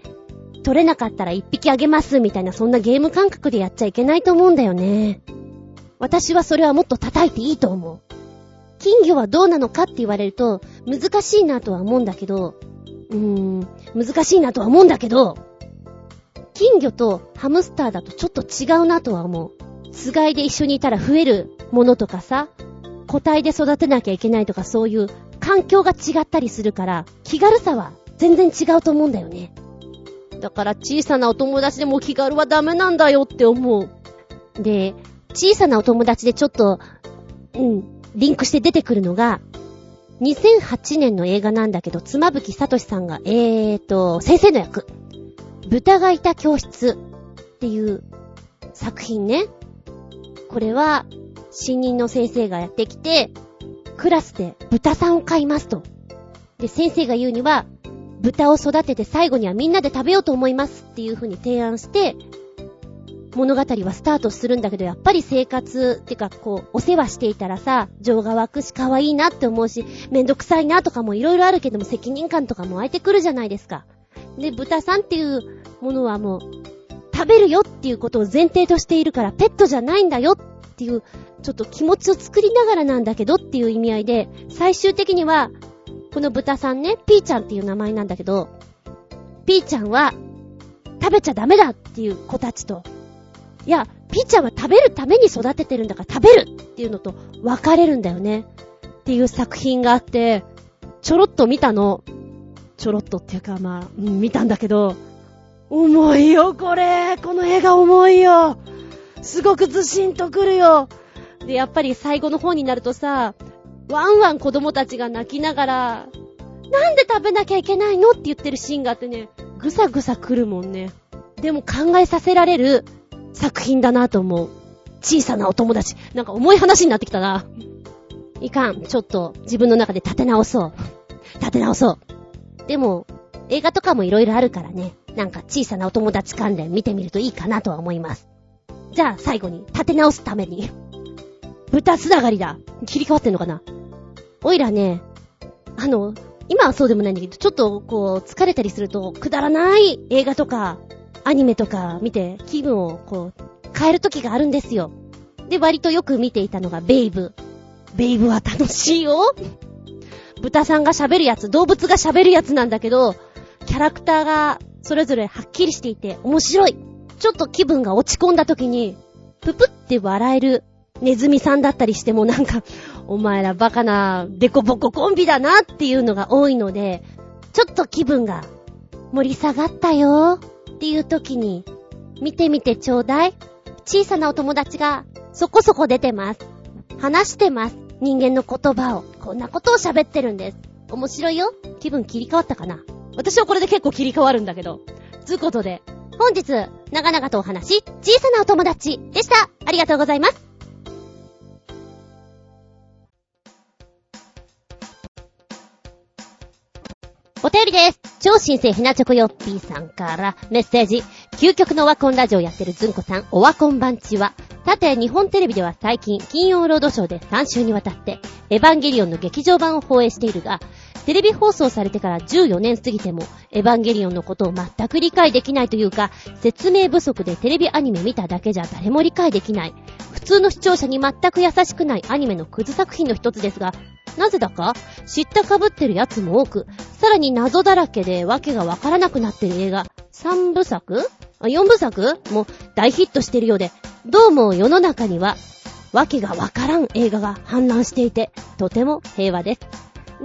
C: 取れなかったら1匹あげますみたいなそんなゲーム感覚でやっちゃいけないと思うんだよね。私はそれはもっと叩いていいと思う。金魚はどうなのかって言われると難しいなとは思うんだけど、うーん、難しいなとは思うんだけど、金魚とハムスターだとちょっと違うなとは思う。つがいで一緒にいたら増えるものとかさ、個体で育てなきゃいけないとかそういう環境が違ったりするから、気軽さは全然違うと思うんだよね。だから小さなお友達でも気軽はダメなんだよって思う。で、小さなお友達でちょっと、うん、リンクして出てくるのが、2008年の映画なんだけど、妻夫木聡さんが、えーと、先生の役。豚がいた教室っていう作品ね。これは、新任の先生がやってきて、クラスで豚さんを飼いますと。で、先生が言うには、豚を育てて最後にはみんなで食べようと思いますっていう風に提案して、物語はスタートするんだけど、やっぱり生活、ってかこう、お世話していたらさ、情が湧くし可愛いなって思うし、めんどくさいなとかもいろいろあるけども、責任感とかも湧いてくるじゃないですか。で、豚さんっていうものはもう、食べるよっていうことを前提としているから、ペットじゃないんだよっていう、ちょっと気持ちを作りながらなんだけどっていう意味合いで、最終的には、この豚さんね、ピーちゃんっていう名前なんだけど、ピーちゃんは、食べちゃダメだっていう子たちと、いや、ピーちゃんは食べるために育ててるんだから食べるっていうのと分かれるんだよね。っていう作品があって、ちょろっと見たの。ちょろっとっていうかまあ、うん、見たんだけど、重いよ、これ。この映画重いよ。すごくずしんとくるよ。で、やっぱり最後の方になるとさ、ワンワン子供たちが泣きながら、なんで食べなきゃいけないのって言ってるシーンがあってね、ぐさぐさ来るもんね。でも考えさせられる作品だなと思う。小さなお友達。なんか重い話になってきたな。いかん。ちょっと自分の中で立て直そう。立て直そう。でも、映画とかも色々あるからね。なんか小さなお友達関連見てみるといいかなとは思います。じゃあ最後に立て直すために。豚つながりだ。切り替わってんのかなおいらね、あの、今はそうでもないんだけど、ちょっとこう、疲れたりすると、くだらない映画とか、アニメとか見て、気分をこう、変える時があるんですよ。で、割とよく見ていたのがベイブ。ベイブは楽しいよ。豚さんが喋るやつ、動物が喋るやつなんだけど、キャラクターがそれぞれはっきりしていて面白い。ちょっと気分が落ち込んだ時に、ぷぷって笑えるネズミさんだったりしてもなんか、お前らバカなデコボココンビだなっていうのが多いので、ちょっと気分が盛り下がったよっていう時に、見てみてちょうだい。小さなお友達がそこそこ出てます。話してます。人間の言葉を。こんなことを喋ってるんです。面白いよ。気分切り替わったかな私はこれで結構切り替わるんだけど。つうことで、本日、長々とお話、小さなお友達でした。ありがとうございます。お便りです。超新星ひなチョコヨッピーさんからメッセージ。究極のワコンラジオやってるずんこさん、おワコン番地は、さて、日本テレビでは最近、金曜ロードショーで3週にわたって、エヴァンゲリオンの劇場版を放映しているが、テレビ放送されてから14年過ぎても、エヴァンゲリオンのことを全く理解できないというか、説明不足でテレビアニメ見ただけじゃ誰も理解できない。普通の視聴者に全く優しくないアニメのクズ作品の一つですが、なぜだか知ったかぶってるやつも多く、さらに謎だらけでわけがわからなくなってる映画、3部作？?4 部作？も大ヒットしてるようで、どうも世の中には、わけがわからん映画が氾濫していて、とても平和です。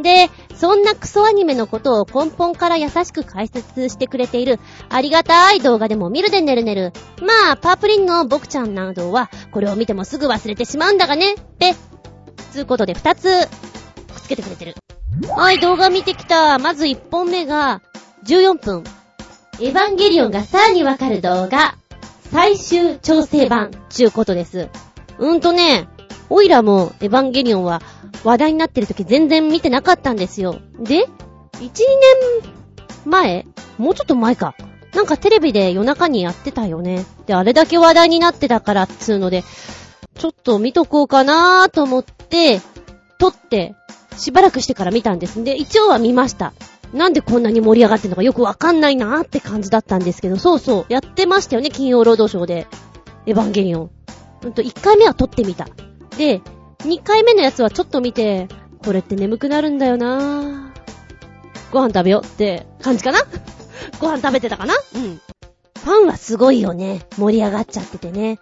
C: で、そんなクソアニメのことを根本から優しく解説してくれている、ありがたい動画でも見るでねるねる。まあ、パープリンの僕ちゃんなどは、これを見てもすぐ忘れてしまうんだがね、って。つうことで二つ、くっつけてくれてる。はい、動画見てきた。まず一本目が、14分。エヴァンゲリオンがさらにわかる動画。最終調整版、ちゅうことです。うんとね、オイラもエヴァンゲリオンは話題になってる時全然見てなかったんですよ。で、1、2年前もうちょっと前か。なんかテレビで夜中にやってたよね。で、あれだけ話題になってたからっつうので、ちょっと見とこうかなーと思って、撮って、しばらくしてから見たんですで、一応は見ました。なんでこんなに盛り上がってんのかよくわかんないなーって感じだったんですけど、そうそう、やってましたよね、金曜労働省で。エヴァンゲリオン。うんと、1回目は撮ってみた。で、2回目のやつはちょっと見て、これって眠くなるんだよなご飯食べよって感じかな？ご飯食べてたかな？うん。ファンはすごいよね。盛り上がっちゃっててね。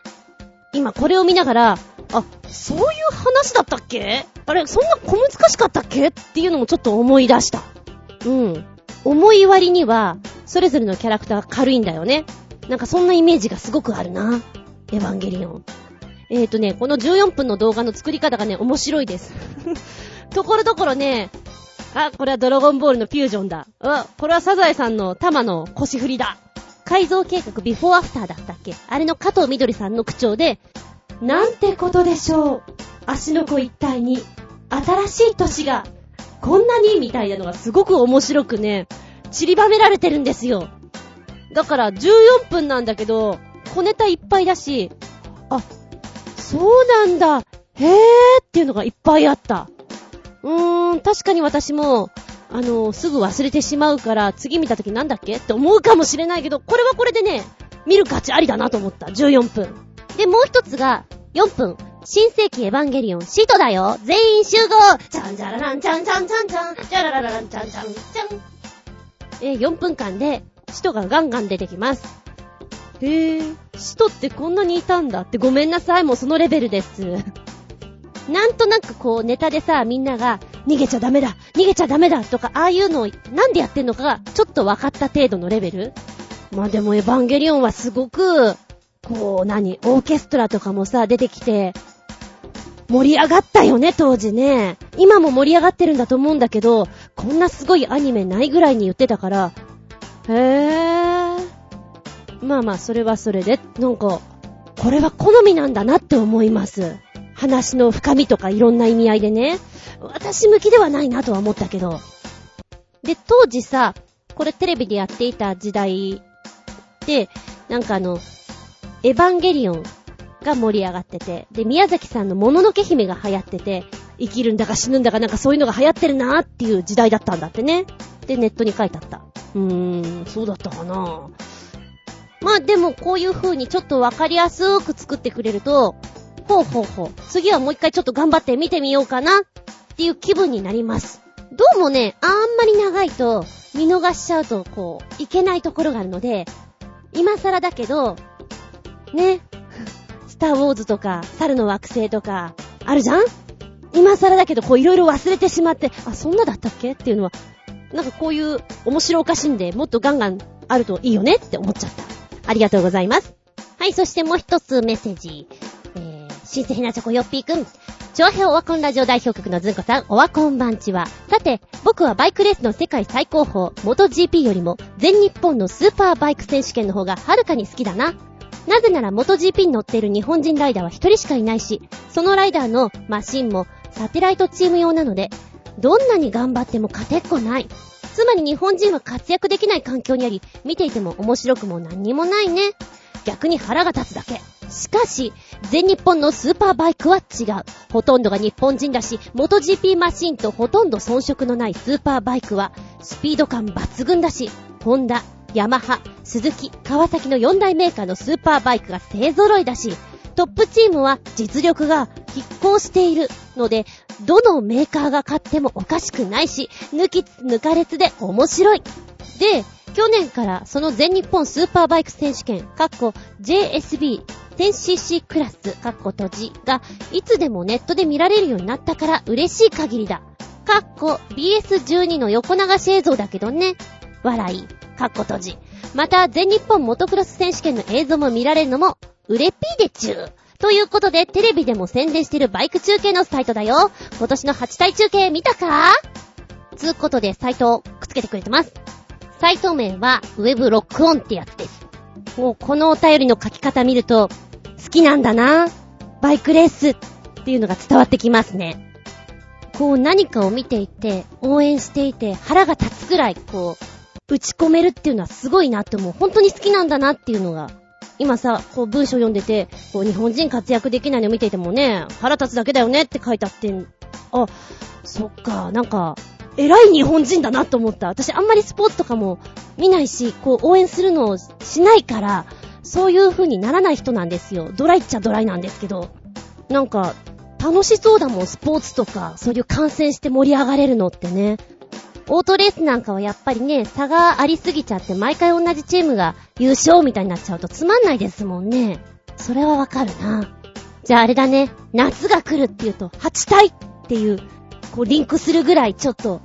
C: 今これを見ながら、あ、そういう話だったっけ？あれ、そんな小難しかったっけ？っていうのもちょっと思い出した。うん。思い割には、それぞれのキャラクターが軽いんだよね。なんかそんなイメージがすごくあるな。エヴァンゲリオン。えっ、ー、とね、この14分の動画の作り方がね、面白いです。ところどころね、あ、これはドラゴンボールのフュージョンだ。あ、これはサザエさんの玉の腰振りだ。改造計画ビフォーアフターだったっけ？あれの加藤みどりさんの口調で、なんてことでしょう。足の子一体に、新しい年が、こんなにみたいなのがすごく面白くね、散りばめられてるんですよ。だから14分なんだけど、小ネタいっぱいだし、あ、そうなんだ。へーっていうのがいっぱいあった。うーん、確かに私も、あの、すぐ忘れてしまうから、次見た時なんだっけ？って思うかもしれないけど、これはこれでね、見る価値ありだなと思った。14分。で、もう一つが、4分。新世紀エヴァンゲリオン、シートだよ。全員集合。チャンジャラランチャンチャンチャンチャンチャラララランチャン。チャンチャンえ、4分間で、使徒がガンガン出てきます。へえ、使徒ってこんなにいたんだってごめんなさい、もうそのレベルです。なんとなくこうネタでさ、みんなが逃げちゃダメだ。逃げちゃダメだとか、ああいうのをなんでやってんのかがちょっと分かった程度のレベル。まあでもエヴァンゲリオンはすごく、こう、何、オーケストラとかもさ、出てきて、盛り上がったよね、当時ね。今も盛り上がってるんだと思うんだけど、こんなすごいアニメないぐらいに言ってたから、へぇー。まあまあ、それはそれで、なんか、これは好みなんだなって思います。話の深みとかいろんな意味合いでね。私向きではないなとは思ったけど。で、当時さ、これテレビでやっていた時代で、なんかあの、エヴァンゲリオンが盛り上がってて、で、宮崎さんのもののけ姫が流行ってて、生きるんだか死ぬんだかなんかそういうのが流行ってるなーっていう時代だったんだってね。で、ネットに書いてあった。うーん、そうだったかなまあでもこういう風にちょっとわかりやすく作ってくれると、ほうほうほう、次はもう一回ちょっと頑張って見てみようかなっていう気分になります。どうもね、あんまり長いと見逃しちゃうとこう、いけないところがあるので、今更だけど、ね、ターウォーズとか、猿の惑星とか、あるじゃん？今更だけどこういろいろ忘れてしまって、あ、そんなだったっけ？っていうのは、なんかこういう面白おかしいんで、もっとガンガンあるといいよねって思っちゃった。ありがとうございます。はい、そしてもう一つメッセージ。えー、新鮮なチョコヨッピーくん。長編オワコンラジオ代表局のずんこさん、オワコン番地は。さて、僕はバイクレースの世界最高峰、元 GP よりも、全日本のスーパーバイク選手権の方がはるかに好きだな。なぜなら元 GP に乗っている日本人ライダーは一人しかいないし、そのライダーのマシンもサテライトチーム用なので、どんなに頑張っても勝てっこない。つまり日本人は活躍できない環境にあり、見ていても面白くも何にもないね。逆に腹が立つだけ。しかし、全日本のスーパーバイクは違う。ほとんどが日本人だし、元 GP マシンとほとんど遜色のないスーパーバイクは、スピード感抜群だし、ホンダ、ヤマハ、スズキ、川崎の4大メーカーのスーパーバイクが勢揃いだし、トップチームは実力が拮抗しているので、どのメーカーが勝ってもおかしくないし、抜き抜かれつで面白い。で、去年からその全日本スーパーバイク選手権、カッコ JSB 1000cc クラス、カッコ閉じが、いつでもネットで見られるようになったから嬉しい限りだ。カッコ BS12 の横流し映像だけどね。笑い、カッコ閉じ。また、全日本モトクロス選手権の映像も見られるのも、うれぴーでちゅう。ということで、テレビでも宣伝してるバイク中継のサイトだよ。今年の8体中継見たか？つうことで、サイトをくっつけてくれてます。サイト名は、ウェブロックオンってやつです。もう、このお便りの書き方見ると、好きなんだな。バイクレースっていうのが伝わってきますね。こう何かを見ていて、応援していて、腹が立つくらい、こう、打ち込めるっていうのはすごいなって思う。本当に好きなんだなっていうのが今さ、こう文章読んでて、こう日本人活躍できないの見ていてもね、腹立つだけだよねって書いてあって、あ、そっか、なんか、偉い日本人だなと思った。私あんまりスポーツとかも見ないし、こう応援するのをしないから、そういう風にならない人なんですよ。ドライっちゃドライなんですけど。なんか、楽しそうだもん、スポーツとか、そういう観戦して盛り上がれるのってね。オートレースなんかはやっぱりね、差がありすぎちゃって毎回同じチームが優勝みたいになっちゃうとつまんないですもんね。それはわかるな。じゃああれだね、夏が来るって言うと、8体っていう、こうリンクするぐらいちょっと、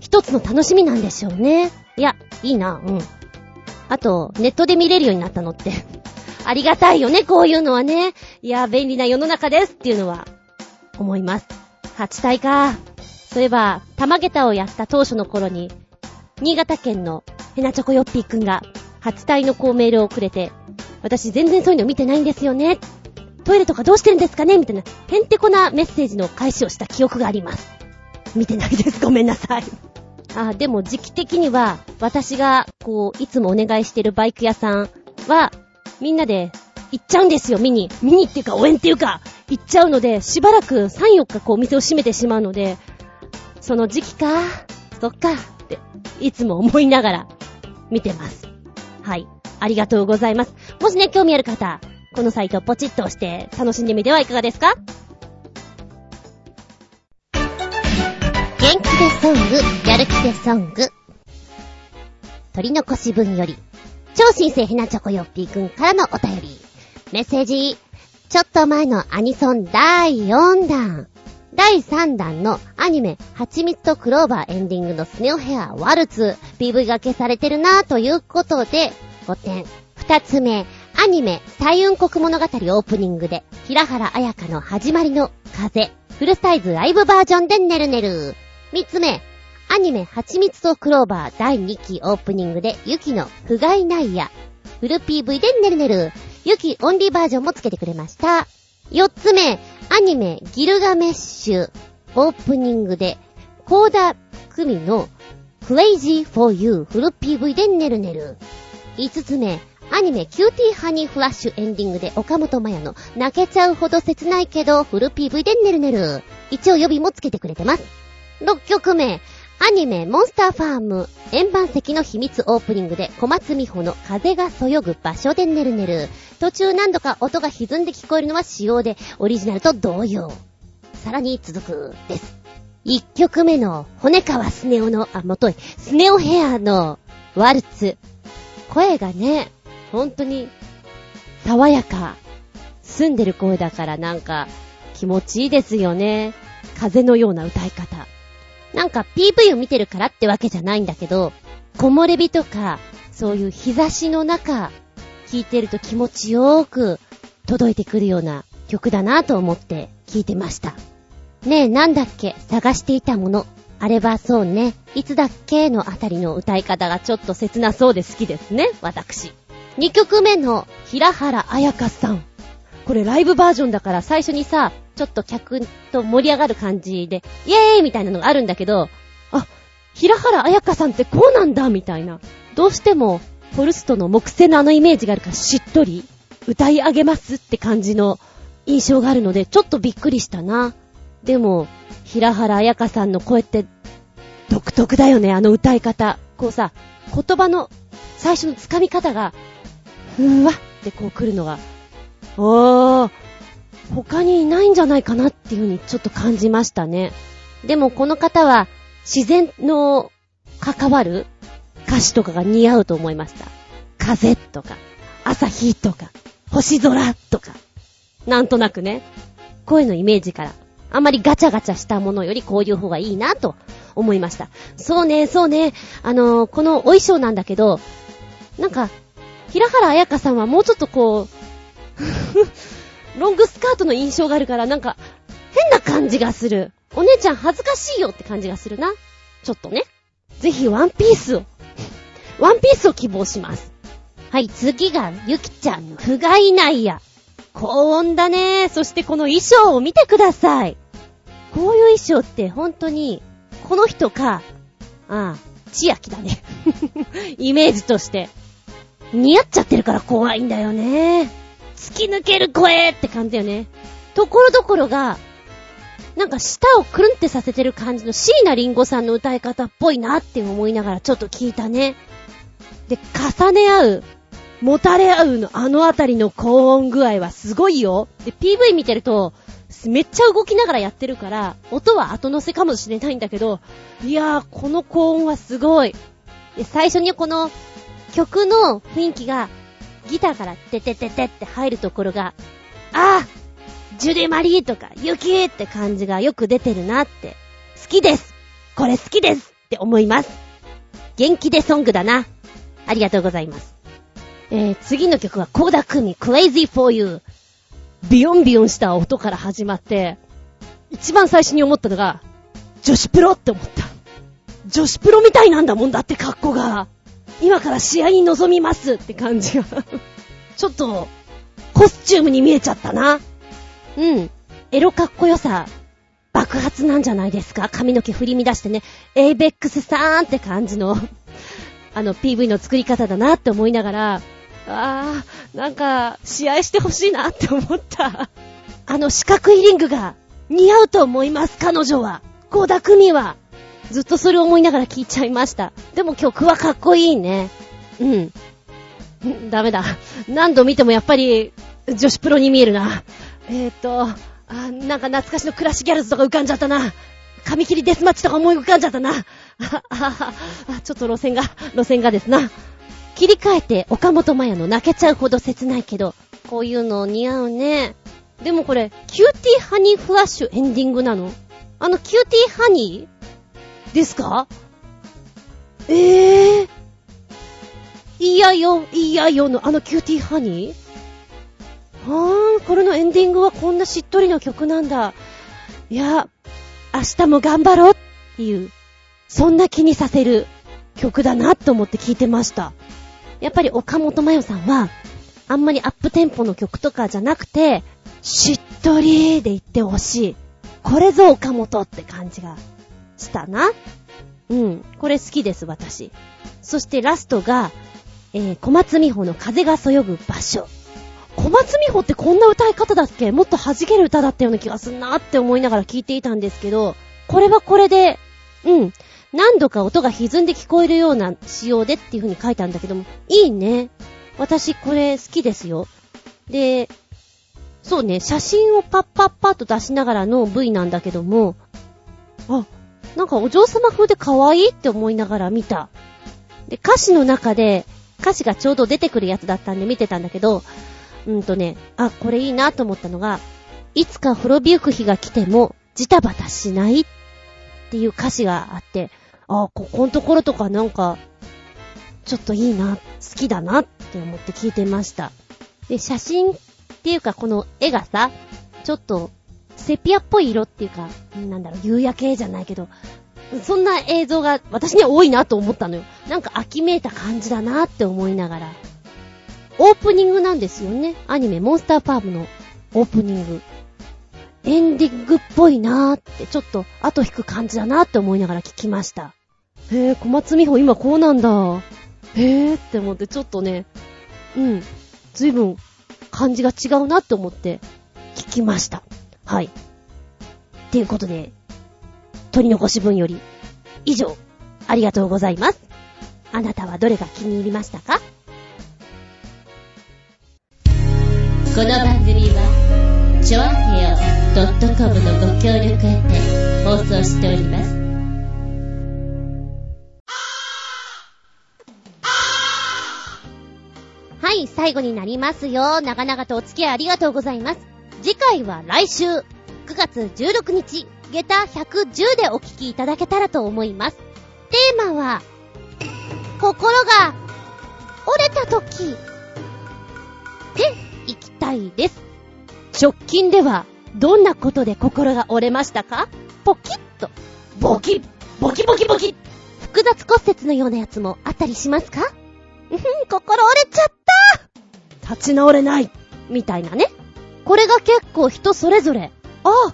C: 一つの楽しみなんでしょうね。いや、いいな、うん。あと、ネットで見れるようになったのって ありがたいよね、こういうのはね。いや、便利な世の中ですっていうのは、思います。8体か。そういえば、玉桁をやった当初の頃に、新潟県のヘナチョコヨッピーくんが、初体のこうメールをくれて、私全然そういうの見てないんですよね。トイレとかどうしてるんですかね？みたいな、へんてこなメッセージの返しをした記憶があります。見てないです。ごめんなさい。あ、でも時期的には、私が、こう、いつもお願いしてるバイク屋さんは、みんなで行っちゃうんですよ、見に。見にっていうか、応援っていうか、行っちゃうので、しばらく3、4日こう、店を閉めてしまうので、その時期か、そっか、って、いつも思いながら、見てます。はい。ありがとうございます。もしね、興味ある方、このサイトポチッと押して楽しんでみてはいかがですか？
B: 元気でソング、やる気でソング。取り残し分より、超新星ひなチョコヨッピーくんからのお便り。メッセージ。ちょっと前のアニソン第4弾。第3弾のアニメ、蜂蜜とクローバーエンディングのスネオヘアワルツ、PV が消されてるなぁということで、5点。2つ目、アニメ、彩雲国物語オープニングで、平原綾香の始まりの風、フルサイズライブバージョンでねるねる。三つ目、アニメ、ハチミツとクローバー第2期オープニングで、 YUKI のふがいないや、フル PV でねるねる。 YUKI オンリーバージョンもつけてくれました。四つ目、アニメ、ギルガメッシュ、オープニングで、コーダクミの Crazy for You フル PV でねるねる。5つ目、アニメ、キューティーハニーフラッシュエンディングで岡本麻也の泣けちゃうほど切ないけどフル PV でねるねる。一応予備もつけてくれてます。6曲目、アニメ、モンスターファーム、円盤石の秘密オープニングで小松美穂の風がそよぐ場所でねるねる。途中何度か音が歪んで聞こえるのは仕様で、オリジナルと同様。さらに続く、です。1曲目の、骨川スネ夫の、あ、もとい、スネ夫ヘアの、ワルツ。声がね、本当に、爽やか。澄んでる声だからなんか、気持ちいいですよね。風のような歌い方。なんか PV を見てるからってわけじゃないんだけど、木漏れ日とか、そういう日差しの中、聴いてると気持ちよーく届いてくるような曲だなと思って聴いてました。ねえ、なんだっけ？探していたもの。あれはそうね。いつだっけ？のあたりの歌い方がちょっと切なそうで好きですね、私。2曲目の平原綾香さん。これライブバージョンだから最初にさ、ちょっと客と盛り上がる感じで、イエーイみたいなのがあるんだけど、あ、平原綾香さんってこうなんだみたいな。どうしても、フォルストの木製のあのイメージがあるからしっとり、歌い上げますって感じの印象があるので、ちょっとびっくりしたな。でも、平原綾香さんの声って独特だよね、あの歌い方。こうさ、言葉の最初の掴み方がふわってこう来るのが、おー、他にいないんじゃないかなっていう風にちょっと感じましたね。でもこの方は自然の関わる歌詞とかが似合うと思いました。風とか、朝日とか、星空とか。なんとなくね、声のイメージから、あんまりガチャガチャしたものよりこういう方がいいなと思いました。そうね、そうね、あのー、このお衣装なんだけど、なんか、平原綾香さんはもうちょっとこう ロングスカートの印象があるから、なんか、変な感じがする。お姉ちゃん恥ずかしいよって感じがするな。ちょっとね。ぜひワンピースを、ワンピースを希望します。はい、次が、ゆきちゃんの不甲斐ないや。高音だね。そしてこの衣装を見てください。こういう衣装って本当に、この人か、ああ、千秋だね。イメージとして。似合っちゃってるから怖いんだよね。突き抜ける声って感じだよね。ところどころが、なんか舌をくるんってさせてる感じの椎名林檎さんの歌い方っぽいなって思いながらちょっと聞いたね。で、重ね合う、もたれ合うのあのあたりの高音具合はすごいよ。で、PV 見てると、めっちゃ動きながらやってるから、音は後乗せかもしれないんだけど、いやー、この高音はすごい。で、最初にこの曲の雰囲気が、ギターからててててって入るところが、ああジュディマリーとか、ユキーって感じがよく出てるなって。好きですこれ好きですって思います。元気でソングだな。ありがとうございます。えー、次の曲は、コーダクミ、Crazy for You。ビヨンビヨンした音から始まって、一番最初に思ったのが、女子プロって思った。女子プロみたいなんだもんだって格好が。今から試合に臨みますって感じが ちょっと、コスチュームに見えちゃったな。うん。エロかっこよさ、爆発なんじゃないですか？髪の毛振り乱してね、エイベックスさーんって感じの あの PV の作り方だなって思いながら、あー、なんか、試合してほしいなって思った あの四角いリングが似合うと思います、彼女は。コーダクミは。ずっとそれを思いながら聞いちゃいました。でも曲はかっこいいね。うん。ダメだ。何度見てもやっぱり、女子プロに見えるな。えーと、あ、なんか懐かしのクラッシュギャルズとか浮かんじゃったな。髪切りデスマッチとか思い浮かんじゃったな。あ、あ、あ、ちょっと路線が、路線がですな。切り替えて岡本麻也の泣けちゃうほど切ないけど、こういうの似合うね。でもこれ、キューティーハニーフラッシュエンディングなの？あのキューティーハニー？ですか？ええー？いやよ、いやよのあのキューティーハニー？
C: はーん、これのエンディングはこんなしっとりの曲なんだ。いや、明日も頑張ろうっていう、そんな気にさせる曲だなと思って聴いてました。やっぱり岡本真代さんは、あんまりアップテンポの曲とかじゃなくて、しっとりで言ってほしい。これぞ岡本って感じがしたな。うん。これ好きです、私。そしてラストが、えー、小松美穂の風がそよぐ場所。小松美穂ってこんな歌い方だっけ？もっと弾ける歌だったような気がすんなって思いながら聞いていたんですけど、これはこれで、うん。何度か音が歪んで聞こえるような仕様でっていう風に書いたんだけども、いいね。私これ好きですよ。で、そうね、写真をパッパッパッと出しながらの V なんだけども、あ、なんかお嬢様風で可愛いって思いながら見た。で、歌詞の中で、歌詞がちょうど出てくるやつだったんで見てたんだけど、うんとね、あ、これいいなと思ったのが、いつか滅びゆく日が来ても、ジタバタしないっていう歌詞があって、あ、ここのところとかなんか、ちょっといいな、好きだなって思って聞いてました。で、写真っていうかこの絵がさ、ちょっと、セピアっぽい色っていうか、なんだろう、夕焼けじゃないけど、そんな映像が私には多いなと思ったのよ。なんか秋めいた感じだなって思いながら。オープニングなんですよね。アニメモンスターパームのオープニング。エンディングっぽいなーって、ちょっと後引く感じだなって思いながら聞きました。へぇ、小松美穂今こうなんだ。へぇって思ってちょっとね、うん、ずいぶん感じが違うなって思って聞きました。はい。っていうことで、取り残し分より以上、ありがとうございます。あなたはどれが気に入りましたか？
B: この番組は、ちょあへよ .com のご協力へて放送しております。
A: はい、最後になりますよ。長々とお付き合いありがとうございます。次回は来週、9月16日、下駄110でお聞きいただけたらと思います。テーマは、心が折れた時でいきたいです。
C: 直近では、どんなことで心が折れましたか？
A: ポキッと。
C: ボキボキボキボキ
A: 複雑骨折のようなやつもあったりしますか？うん、心折れちゃった
C: 立ち直れないみたいなね。
A: これが結構人それぞれ、ああ、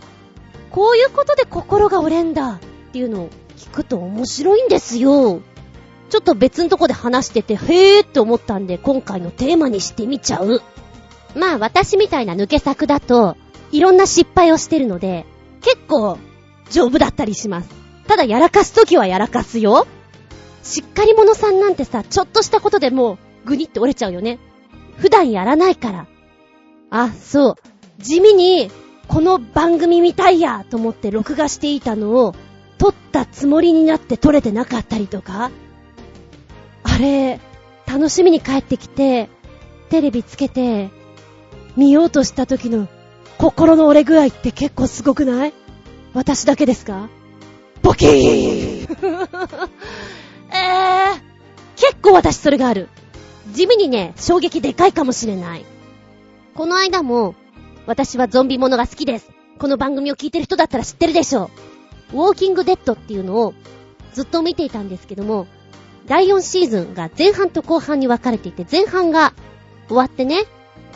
A: こういうことで心が折れんだっていうのを聞くと面白いんですよ。ちょっと別のとこで話してて、へーって思ったんで、今回のテーマにしてみちゃう。まあ私みたいな抜け作だと、いろんな失敗をしてるので、結構、丈夫だったりします。ただやらかすときはやらかすよ。しっかり者さんなんてさ、ちょっとしたことでもう、ぐにって折れちゃうよね。普段やらないから。あ、そう。地味に、この番組見たいやと思って録画していたのを、撮ったつもりになって撮れてなかったりとか？あれ、楽しみに帰ってきて、テレビつけて、見ようとした時の心の折れ具合って結構すごくない？私だけですか？ボキー えー、結構私それがある。地味にね、衝撃でかいかもしれない。この間も、私はゾンビものが好きです。この番組を聞いてる人だったら知ってるでしょう。ウォーキングデッドっていうのをずっと見ていたんですけども、第4シーズンが前半と後半に分かれていて、前半が終わってね、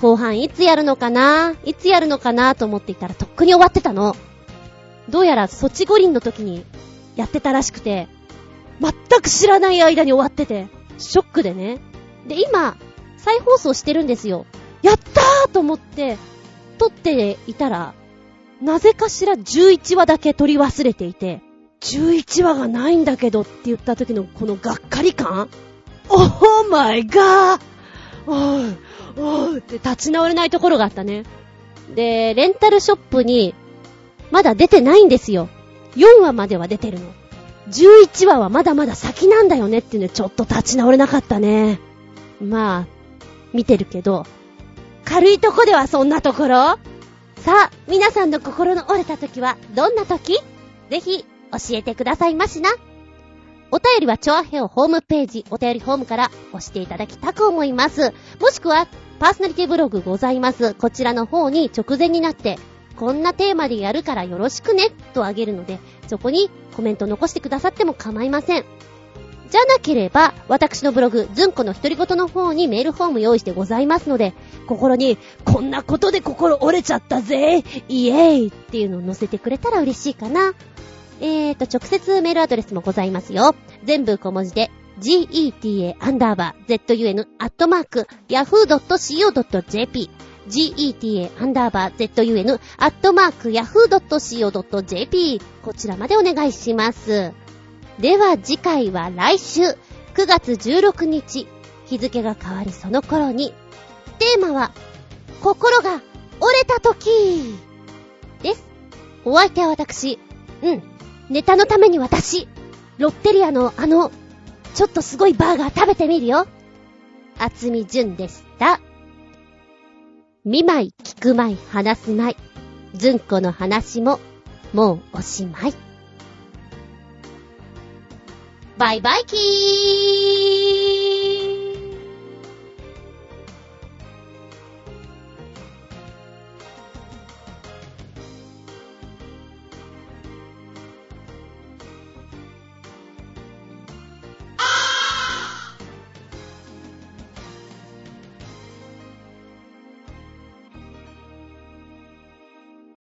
A: 後半いつやるのかないつやるのかなと思っていたらとっくに終わってたの。どうやらソチ五輪の時にやってたらしくて、全く知らない間に終わってて、ショックでね。で、今、再放送してるんですよ。やったーと思って、撮っていたら、なぜかしら11話だけ撮り忘れていて、11話がないんだけどって言った時のこのがっかり感オーマイガーおー、おーって立ち直れないところがあったね。で、レンタルショップに、まだ出てないんですよ。4話までは出てるの。11話はまだまだ先なんだよねっていうのちょっと立ち直れなかったね。まあ、見てるけど、軽いとこではそんなところ？さあ、皆さんの心の折れた時はどんな時？ぜひ教えてくださいましな。お便りはチョアヘオホームページ、お便りホームから押していただきたく思います。もしくは、パーソナリティブログございます。こちらの方に直前になって、こんなテーマでやるからよろしくね、とあげるので、そこにコメント残してくださっても構いません。じゃなければ、私のブログ、ずんこの独り言の方にメールフォーム用意してございますので、心に、こんなことで心折れちゃったぜイエーイっていうのを載せてくれたら嬉しいかな。えーと、直接メールアドレスもございますよ。全部小文字で、geta アンダーバー zun アットマーク yahoo.co.jp geta アンダーバー zun アットマーク yahoo.co.jp こちらまでお願いします。では次回は来週9月16日日付が変わるその頃にテーマは心が折れた時です。お相手は私。うん。ネタのために私。ロッテリアのあの、ちょっとすごいバーガー食べてみるよ。厚み純でした。見舞い、聞く舞い、話す舞い。ずんこの話も、もうおしまい。バイバイキー